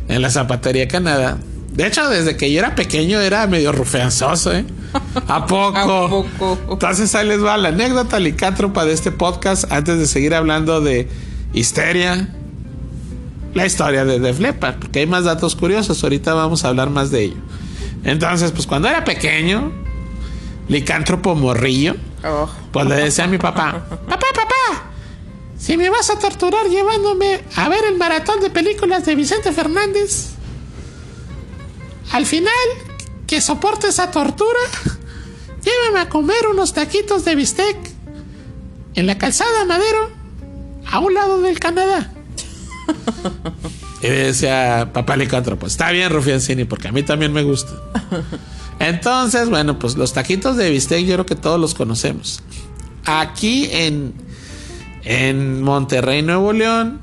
en la zapatería Canadá. De hecho, desde que yo era pequeño era medio rufeanzoso, ¿eh? ¿A poco? ¿A poco? Entonces ahí les va la anécdota licántropa de este podcast antes de seguir hablando de histeria. La historia de Def Leppard, porque hay más datos curiosos. Ahorita vamos a hablar más de ello. Entonces, pues cuando era pequeño, licántropo morrillo, Oh. pues le decía a mi papá: Papá, papá, si me vas a torturar llevándome a ver el maratón de películas de Vicente Fernández, al final, que soporte esa tortura, llévame a comer unos taquitos de bistec en la calzada Madero, a un lado del Canadá. y decía papá licántropo, está bien Rufiancini, porque a mí también me gusta. Entonces, bueno, pues los taquitos de bistec yo creo que todos los conocemos. Aquí en, en Monterrey, Nuevo León,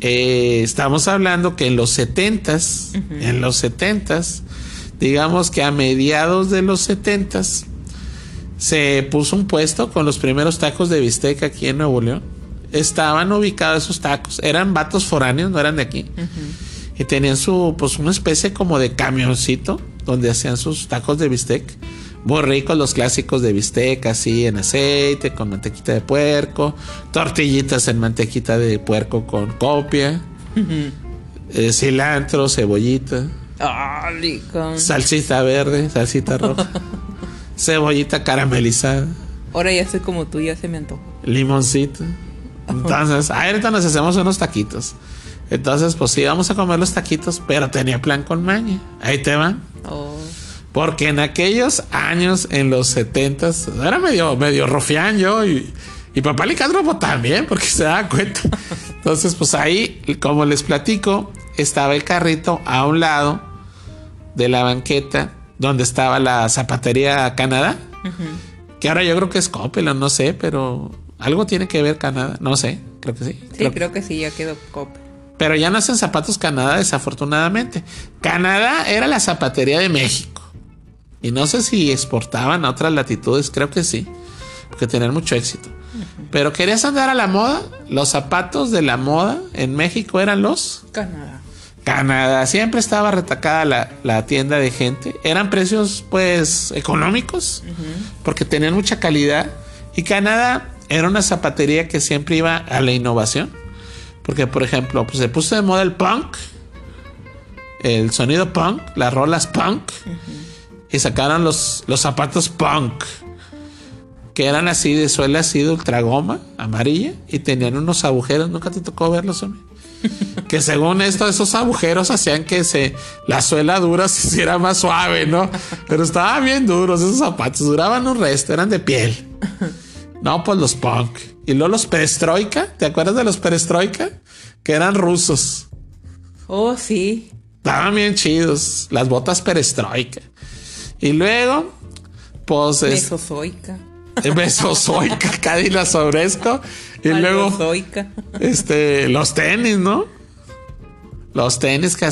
eh, estamos hablando que en los 70s, en los 70s, digamos que a mediados de los 70s, se puso un puesto con los primeros tacos de bistec aquí en Nuevo León. Estaban ubicados esos tacos, eran vatos foráneos, no eran de aquí. Y tenían su, pues una especie como de camioncito donde hacían sus tacos de bistec. Muy ricos los clásicos de bistec, así en aceite, con mantequita de puerco, tortillitas en mantequita de puerco con copia, eh, cilantro, cebollita, Ah, licón. salsita verde, salsita roja, cebollita caramelizada, Ahora ya soy como tú, ya se me antojó. limoncito. Entonces, ahorita nos hacemos unos taquitos. Entonces, pues sí, vamos a comer los taquitos, pero tenía plan con maña. Ahí te van. Oh. Porque en aquellos años, en los setentas, era medio, medio rofián yo y, y papá Licántropo también, porque se da cuenta. Entonces, pues ahí, como les platico, estaba el carrito a un lado de la banqueta donde estaba la zapatería Canadá, que ahora yo creo que es Coppel, no sé, pero algo tiene que ver Canadá, no sé, creo que sí. Sí, Creo- creo que sí, ya quedó copa. pero ya no hacen zapatos Canadá, desafortunadamente. Canadá era la zapatería de México. Y no sé si exportaban a otras latitudes, creo que sí, porque tenían mucho éxito. Pero querías andar a la moda, los zapatos de la moda en México eran los Canadá. Canadá. Siempre estaba retacada la, la tienda de gente. Eran precios, pues, económicos, porque tenían mucha calidad. Y Canadá era una zapatería que siempre iba a la innovación. Porque, por ejemplo, pues se puso de moda el punk, el sonido punk, las rolas punk, y sacaron los, los zapatos punk, que eran así de suela así de ultragoma, amarilla, y tenían unos agujeros. Nunca te tocó verlos, hombre que según esto esos agujeros hacían que se la suela dura se hiciera más suave, ¿no? Pero estaban bien duros esos zapatos, duraban un resto, eran de piel. No, pues los punk. Y luego los perestroika, ¿te acuerdas de los perestroika? Que eran rusos. Oh, sí. Estaban bien chidos, las botas perestroika. Y luego, pues es Mesozoica. Mesozoica, Cádiz Sobresco. Y luego Paleozoica. este, los tenis, ¿no? Los tenis que,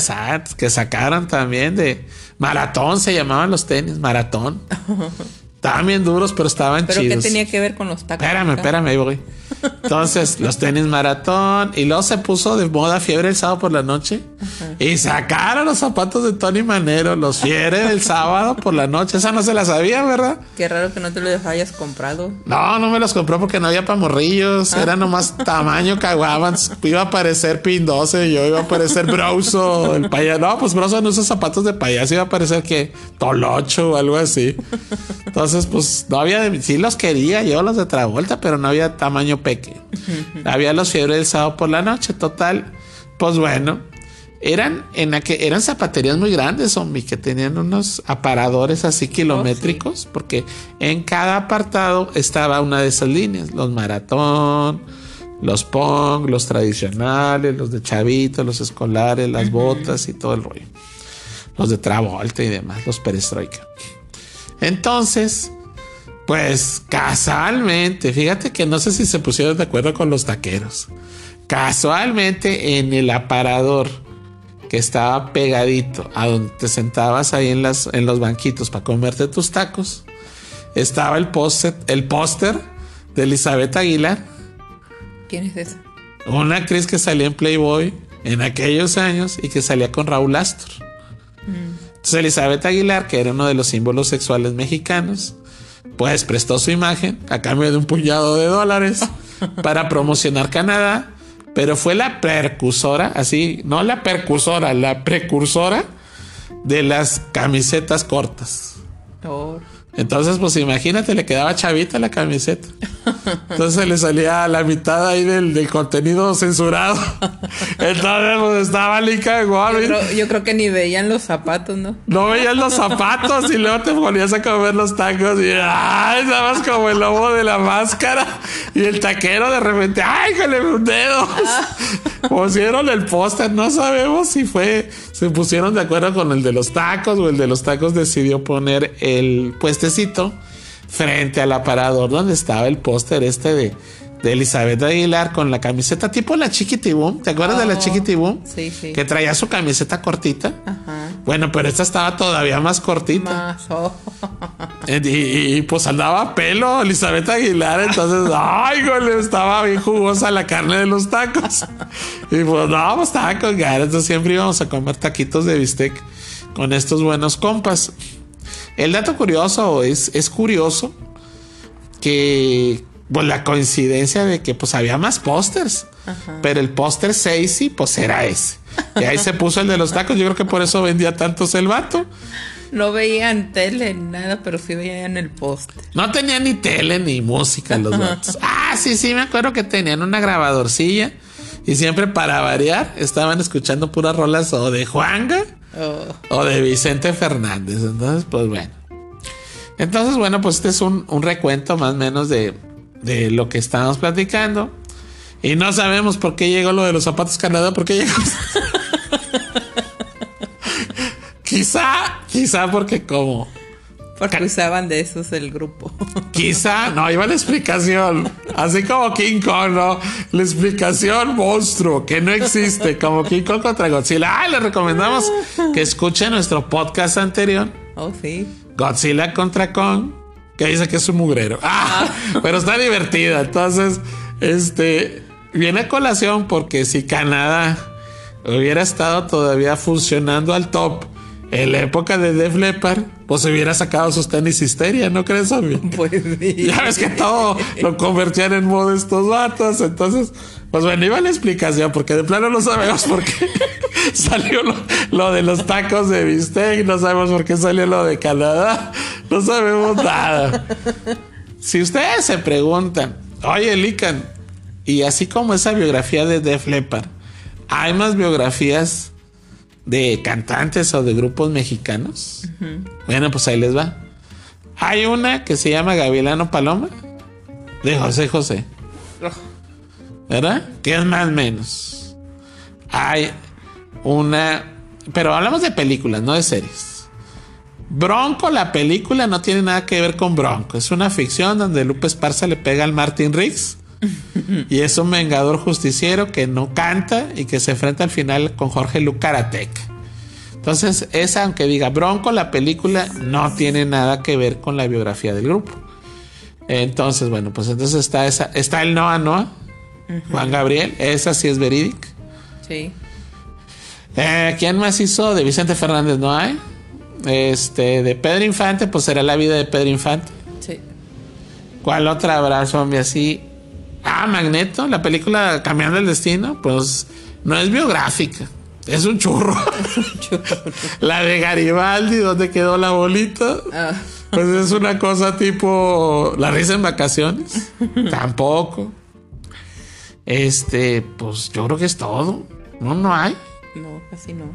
que sacaron también de maratón, se llamaban los tenis, maratón. Estaban bien duros, pero estaban ¿Pero chidos. qué tenía que ver con los tacos? Espérame, acá? espérame, ahí voy. Entonces, los tenis maratón. Y luego se puso de moda fiebre el sábado por la noche. Y sacaron los zapatos de Tony Manero, los fiebre el sábado por la noche. Esa no se la sabía, ¿verdad? Qué raro que no te los hayas comprado. No, no me los compró porque no había para morrillos. Era nomás tamaño caguaban. Iba a parecer Pin 12. Yo iba a parecer Broso. El payaso. No, pues Broso no usa zapatos de payaso. Iba a parecer que Tolocho o algo así. Entonces, pues no había. de- Sí los quería yo, los de Travolta, pero no había tamaño peque. había los fiebres del sábado por la noche. Total. Pues bueno. Eran en la que eran zapaterías muy grandes, zombie, que tenían unos aparadores así kilométricos, porque en cada apartado estaba una de esas líneas: los maratón, los pong, los tradicionales, los de chavito, los escolares, las botas y todo el rollo. Los de Travolta y demás, los perestroika. Entonces, pues casualmente, fíjate que no sé si se pusieron de acuerdo con los taqueros. Casualmente en el aparador que estaba pegadito a donde te sentabas ahí en, las, en los banquitos para comerte tus tacos, estaba el póster, el póster de Elizabeth Aguilar, ¿Quién es esa? una actriz que salía en Playboy en aquellos años y que salía con Raúl Astor. Entonces Elizabeth Aguilar, que era uno de los símbolos sexuales mexicanos, pues prestó su imagen a cambio de un puñado de dólares para promocionar Canadá, pero fue la precursora, así, no la percursora, la precursora de las camisetas cortas. Oh, Entonces, pues imagínate, le quedaba chavita la camiseta. Entonces le salía la mitad ahí del, del contenido censurado. Entonces, pues estaba Lika yo, Gorbin. creo, yo creo que ni veían los zapatos, ¿no? No veías los zapatos y luego te ponías a comer los tacos y ¡ay! Estabas como el lobo de la máscara. Y el taquero de repente, ¡ay, jale un dedo! Pusieron el póster, no sabemos si fue, se pusieron de acuerdo con el de los tacos o el de los tacos decidió poner el puestecito frente al aparador donde estaba el póster este de, de Elizabeth Aguilar con la camiseta tipo la Chiquitibum. ¿Te acuerdas de la Oh, Chiquitibum? sí, sí. Que traía su camiseta cortita. Ajá. Bueno, pero esta estaba todavía más cortita. Más. oh. Eh, Y, y, pues andaba a pelo Elizabeth Aguilar. Entonces, ay, güey, estaba bien jugosa la carne de los tacos. Y pues no, pues estaba con ganas. Entonces siempre íbamos a comer taquitos de bistec con estos buenos compas. El dato curioso es, es curioso que pues la coincidencia de que pues había más pósters. Pero el póster 6 sí, pues era ese. Y ahí se puso el de los tacos. Yo creo que por eso vendía tantos el vato. No veían tele ni nada, pero sí veían el poste. No tenía ni tele ni música los vatos. Ah, sí, sí, me acuerdo que tenían una grabadorcilla. Y siempre para variar estaban escuchando puras rolas o de Juanga Oh, o de Vicente Fernández. Entonces, pues bueno. Entonces, bueno, pues este es un, un recuento más o menos de, de lo que estábamos platicando. Y no sabemos por qué llegó lo de los zapatos Canadá, por qué llegó. quizá, quizá porque como porque usaban de esos el grupo. Quizá, no, iba la explicación. Así como King Kong, ¿no? La explicación monstruo que no existe, como King Kong contra Godzilla. Ah, les recomendamos que escuchen nuestro podcast anterior, Oh, sí. Godzilla contra Kong, que dice que es un mugrero. Ah, pero está divertida. Entonces, este viene a colación porque si Canadá hubiera estado todavía funcionando al top en la época de Def Leppard, pues hubiera sacado sus tenis histeria, ¿no crees? Pues sí. Ya ves que todo lo convertían en moda estos vatos. Entonces, pues bueno, iba la explicación, porque de plano no sabemos por qué salió lo, lo de los tacos de bistec, no sabemos por qué salió lo de Canadá, no sabemos nada. Si ustedes se preguntan, oye, Lican, y así como esa biografía de Def Leppard, ¿hay más biografías de cantantes o de grupos mexicanos? Bueno, pues ahí les va. Hay una que se llama Gavilano Paloma de José José, ¿verdad? Que es más o menos. Hay una, pero hablamos de películas, no de series. Bronco, la película no tiene nada que ver con Bronco. Es una ficción donde Lupe Esparza le pega al Martin Riggs. y es un vengador justiciero que no canta y que se enfrenta al final con Jorge Lucaratec. Entonces, esa, aunque diga Bronco, la película no tiene nada que ver con la biografía del grupo. Entonces, bueno, pues entonces está esa, está el Noah Noah, Juan Gabriel, esa sí es verídica. Sí. Eh, ¿Quién más hizo? De Vicente Fernández no hay. Este, de Pedro Infante, pues será la vida de Pedro Infante. Sí. ¿Cuál otra habrá, zombie así? Ah, Magneto, la película Cambiando el Destino, pues no es biográfica. Es un churro. la de Garibaldi, donde quedó la bolita. Ah, Pues es una cosa tipo la risa en vacaciones. Tampoco. Este, pues yo creo que es todo. No, no hay. no, casi no.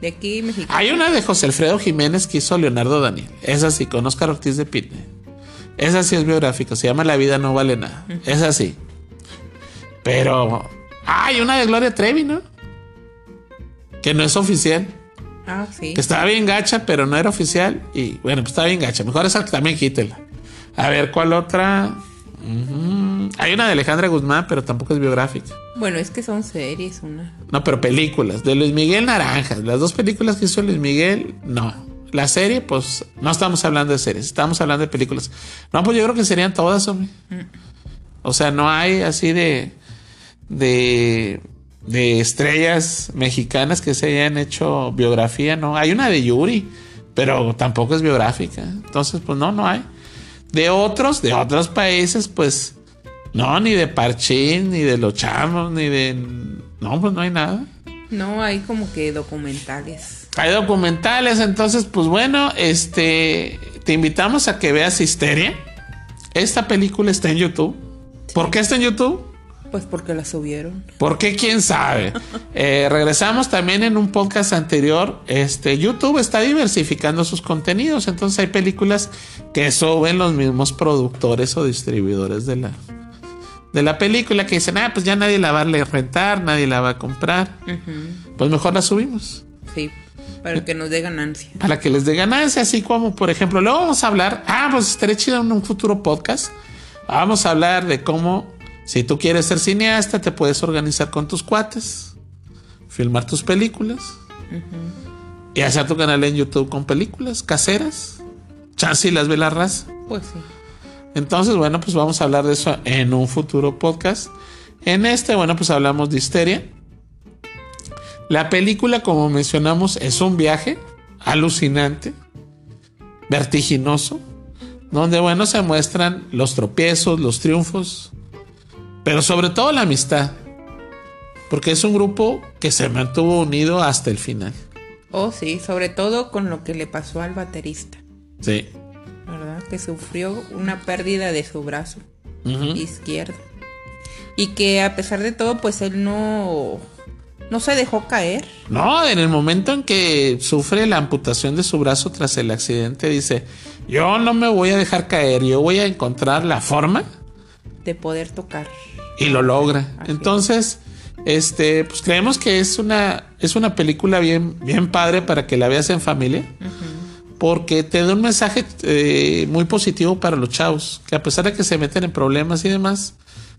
De aquí, México. Hay una de José Alfredo Jiménez que hizo Leonardo Daniel. Esa sí, con Oscar Ortiz de Pitney. Esa sí es biográfica. Se llama La vida no vale nada. Esa sí. Pero hay una de Gloria Trevi, ¿no? Que no es oficial. Ah, sí. Que estaba bien gacha, pero no era oficial. Y bueno, pues estaba bien gacha. Mejor esa que también quítela. A ver, ¿cuál otra? Hay una de Alejandra Guzmán, pero tampoco es biográfica. Bueno, es que son series, una. No, pero películas. De Luis Miguel Naranjas. Las dos películas que hizo Luis Miguel, no. La serie, pues no estamos hablando de series, estamos hablando de películas. No, pues yo creo que serían todas, hombre. O sea, no hay así de. de. de estrellas mexicanas que se hayan hecho biografía, no. Hay una de Yuri, pero tampoco es biográfica. Entonces, pues no, no hay. De otros, de otros países, pues. No, ni de Parchín, ni de Los Chamos, ni de. No, pues no hay nada. No, hay como que documentales. Hay documentales, entonces, pues bueno, este. Te invitamos a que veas Histeria. Esta película está en YouTube. ¿Por qué está en YouTube? Pues porque la subieron. ¿Por qué? ¿Quién sabe? Eh, regresamos también en un podcast anterior. Este, YouTube está diversificando sus contenidos. Entonces hay películas que suben los mismos productores o distribuidores de la, de la película que dicen, ah, pues ya nadie la va a rentar, nadie la va a comprar. Pues mejor la subimos. Sí, para que nos dé ganancia. Para que les dé ganancia, así como, por ejemplo, luego vamos a hablar, ah, pues estaría chido en un futuro podcast. Vamos a hablar de cómo, si tú quieres ser cineasta, te puedes organizar con tus cuates, filmar tus películas y hacer tu canal en YouTube con películas caseras. Chance y las ve la raza. Pues sí. Entonces, bueno, pues vamos a hablar de eso en un futuro podcast. En este, bueno, pues hablamos de histeria. La película, como mencionamos, es un viaje alucinante, vertiginoso, donde, bueno, se muestran los tropiezos, los triunfos, pero sobre todo la amistad, porque es un grupo que se mantuvo unido hasta el final. Oh, sí, sobre todo con lo que le pasó al baterista, Sí. Que sufrió una pérdida de su brazo izquierdo. Y que a pesar de todo, pues él no, no se dejó caer. No, en el momento en que sufre la amputación de su brazo tras el accidente, dice, yo no me voy a dejar caer, yo voy a encontrar la forma de poder tocar. y lo logra. Así Entonces, este, pues creemos que es una, es una película bien, bien padre para que la veas en familia. Porque te da un mensaje eh, muy positivo para los chavos, que a pesar de que se meten en problemas y demás,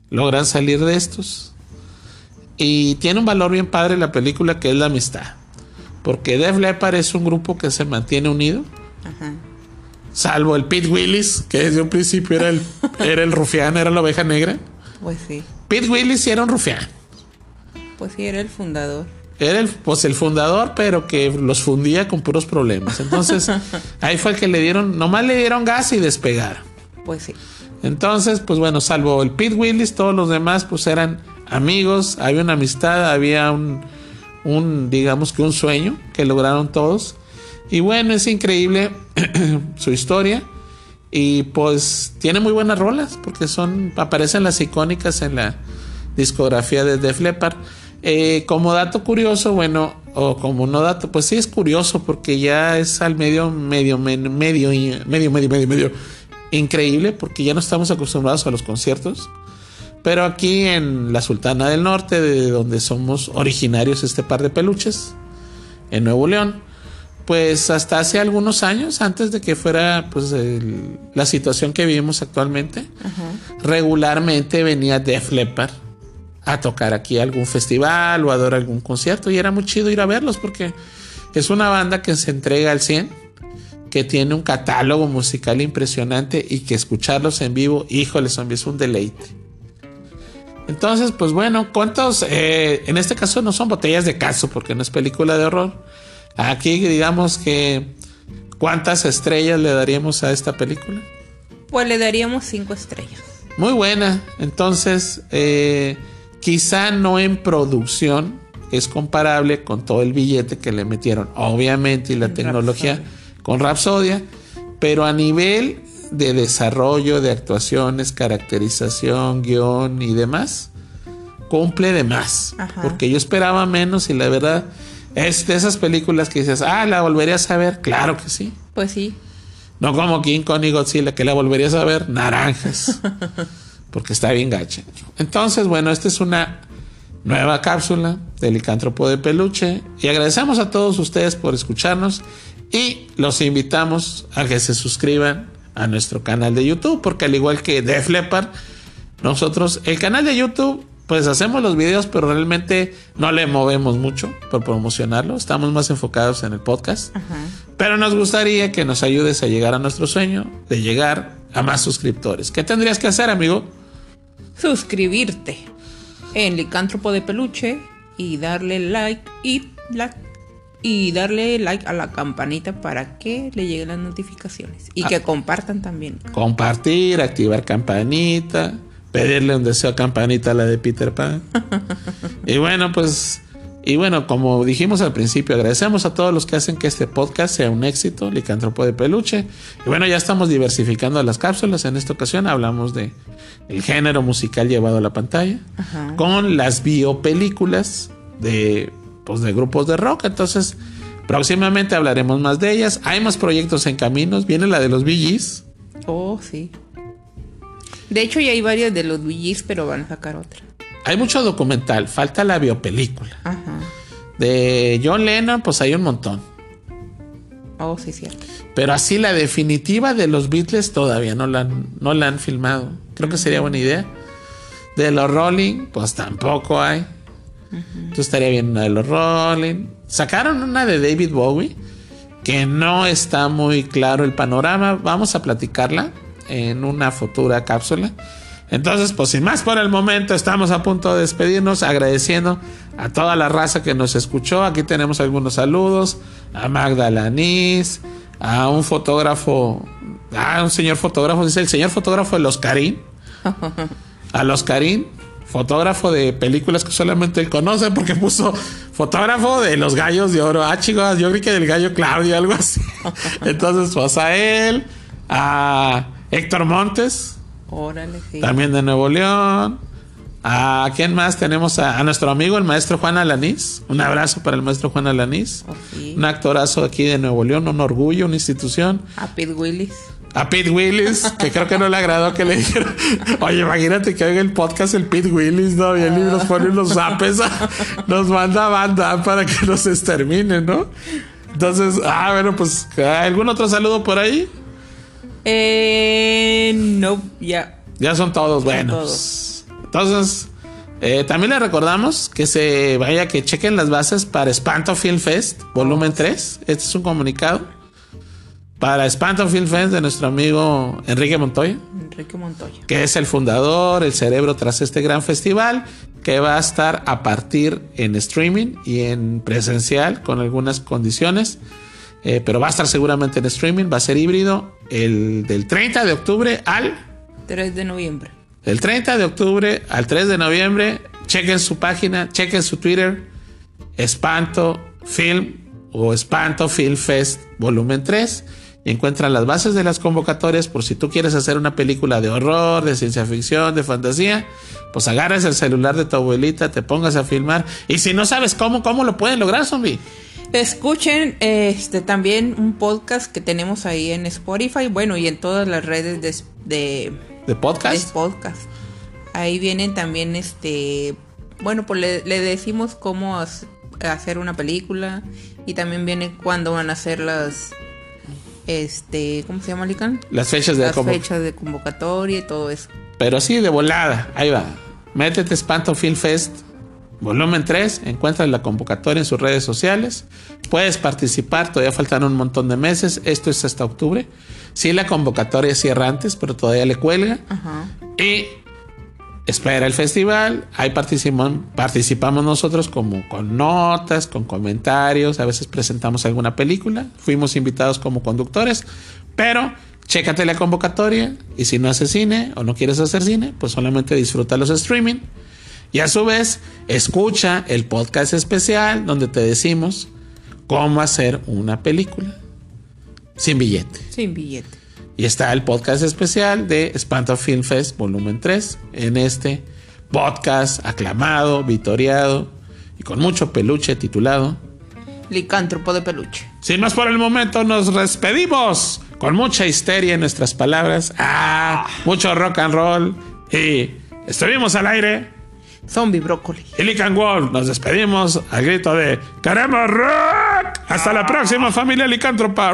logran salir de estos. Y tiene un valor bien padre la película que es la amistad. Porque Def Leppard es un grupo que se mantiene unido, Ajá. salvo el Pete Willis, que desde un principio era el, era el rufián, era la oveja negra. Pues sí. Pete Willis era un rufián. Pues sí, era el fundador. Era el, pues el fundador, pero que los fundía con puros problemas. Entonces, ahí fue el que le dieron, nomás le dieron gas y despegaron. Pues sí. Entonces, pues bueno, salvo el Pete Willis, todos los demás pues eran amigos, había una amistad, había un, un digamos que un sueño que lograron todos. Y bueno, es increíble su historia. Y pues tiene muy buenas rolas, porque son, aparecen las icónicas en la discografía de Def Leppard. Eh, como dato curioso, bueno, o como no dato, pues sí es curioso, porque ya es al medio, medio, medio, medio, medio, medio, medio, increíble, porque ya no estamos acostumbrados a los conciertos. Pero aquí en la Sultana del Norte, de donde somos originarios este par de peluches, en Nuevo León, pues hasta hace algunos años, antes de que fuera pues el- la situación que vivimos actualmente, regularmente venía Def Leppard a tocar aquí a algún festival o a dar algún concierto y era muy chido ir a verlos porque Es una banda que se entrega al 100, que tiene un catálogo musical impresionante y que escucharlos en vivo, híjole, zombie, es un deleite. Entonces, pues bueno, ¿cuántos? Eh, en este caso no son botellas de caso porque no es película de horror. Aquí digamos que ¿cuántas estrellas le daríamos a esta película? Pues le daríamos cinco estrellas. Muy buena. Entonces, eh, quizá no en producción es comparable con todo el billete que le metieron, obviamente, y la tecnología con Rapsodia, pero a nivel de desarrollo de actuaciones, caracterización, guion y demás, cumple de más. Porque yo esperaba menos y la verdad es de esas películas que dices, ah, la volverías a ver. Claro que sí. Pues sí. No como King Kong y Godzilla, que la volverías a ver naranjas. porque está bien gacha. Entonces, bueno, esta es una nueva cápsula del licántropo de peluche. Y agradecemos a todos ustedes por escucharnos. Y los invitamos a que se suscriban a nuestro canal de YouTube, porque al igual que Def Leppard, nosotros, el canal de YouTube, pues hacemos los videos, pero realmente no le movemos mucho por promocionarlo. Estamos más enfocados en el podcast. Pero nos gustaría que nos ayudes a llegar a nuestro sueño de llegar a más suscriptores. ¿Qué tendrías que hacer, amigo? Suscribirte en Licántropo de Peluche y darle like y like y darle like a la campanita para que le lleguen las notificaciones y que ah. compartan también. Compartir, activar campanita, pedirle un deseo a campanita a la de Peter Pan. y bueno, pues y bueno, como dijimos al principio, agradecemos a todos los que hacen que este podcast sea un éxito, Licántropo de Peluche. Y bueno, ya estamos diversificando las cápsulas. En esta ocasión hablamos de el género musical llevado a la pantalla con las biopelículas de pues, de grupos de rock. Entonces, próximamente hablaremos más de ellas. Hay más proyectos en caminos. Viene la de los VGs. Oh, sí. De hecho, ya hay varias de los VGs, pero van a sacar otra. Hay mucho documental. Falta la biopelícula. De John Lennon, pues hay un montón. Oh, sí, cierto. Pero así la definitiva de los Beatles todavía no la han, no la han filmado. Creo que sería buena idea. De los Rolling, pues tampoco hay. Entonces estaría bien una de los Rolling. Sacaron una de David Bowie que no está muy claro el panorama. Vamos a platicarla en una futura cápsula. Entonces, pues sin más por el momento, estamos a punto de despedirnos agradeciendo a toda la raza que nos escuchó. Aquí tenemos algunos saludos a Magda Lanís, a un fotógrafo, a un señor fotógrafo, dice el señor fotógrafo de los Karim. A los Karim, fotógrafo de películas que solamente él conoce porque puso fotógrafo de los gallos de oro. Ah, chicos, yo vi que del gallo Claudio, algo así. Entonces, pues a él, a Héctor Montes. Órale, También de Nuevo León. ¿A quién más? Tenemos a, nuestro amigo, el maestro Juan Alanís. Un abrazo para el maestro Juan Alanís. Oh, un actorazo aquí de Nuevo León, un orgullo, una institución. A Pete Willis a Pete Willis, que creo que no le agradó que le dijeron, oye, imagínate que oiga el podcast el Pete Willis, ¿no? Y él nos pone unos zapes, nos manda a banda para que nos exterminen, ¿no? Entonces, ah, bueno, pues, ¿algún otro saludo por ahí? Eh, no, ya. Ya son todos buenos. Entonces, eh, también le recordamos que se vaya, que chequen las bases para Espanto Film Fest, volumen 3. Este es un comunicado para Espanto Film Fest de nuestro amigo Enrique Montoya. Enrique Montoya. Que es el fundador, el cerebro tras este gran festival, que va a estar a partir en streaming y en presencial con algunas condiciones. Eh, pero va a estar seguramente en streaming, va a ser híbrido el del 30 de octubre al 3 de noviembre. Del 30 de octubre al 3 de noviembre, chequen su página, chequen su Twitter, Espanto Film o Espanto Film Fest volumen 3 y encuentran las bases de las convocatorias por si tú quieres hacer una película de horror, de ciencia ficción, de fantasía, pues agarras el celular de tu abuelita, te pongas a filmar y si no sabes cómo, ¿cómo lo pueden lograr, zombie? Escuchen este también un podcast que tenemos ahí en Spotify, bueno, y en todas las redes de de, ¿De podcast. podcast. Ahí vienen también este, bueno, pues le, le decimos cómo hacer una película y también viene cuándo van a hacer las este, ¿cómo se llama, Lican? Las fechas de Las fechas de convocatoria y todo eso. Pero sí, de volada, ahí va. Métete Espanto Film Fest volumen 3. Encuentras la convocatoria en sus redes sociales. Puedes participar, todavía faltan un montón de meses. Esto es hasta octubre. Sí, la convocatoria cierra antes, pero todavía le cuelga. Y espera el festival. Ahí participamos, participamos nosotros como con notas, con comentarios. A veces presentamos alguna película. Fuimos invitados como conductores. Pero chécate la convocatoria. Y si no haces cine o no quieres hacer cine, pues solamente disfruta los streaming. Y a su vez, escucha el podcast especial donde te decimos cómo hacer una película sin billete. Sin billete. Y está el podcast especial de Espanto Film Fest volumen 3 en este podcast aclamado, vitoriado y con mucho peluche titulado Licántropo de peluche. Sin más por el momento, nos despedimos con mucha histeria en nuestras palabras. Ah, mucho rock and roll. Y estuvimos al aire. Zombie brócoli. Y Lick and Wolf, nos despedimos al grito de ¡Queremos rock! Hasta la próxima, familia licántropa.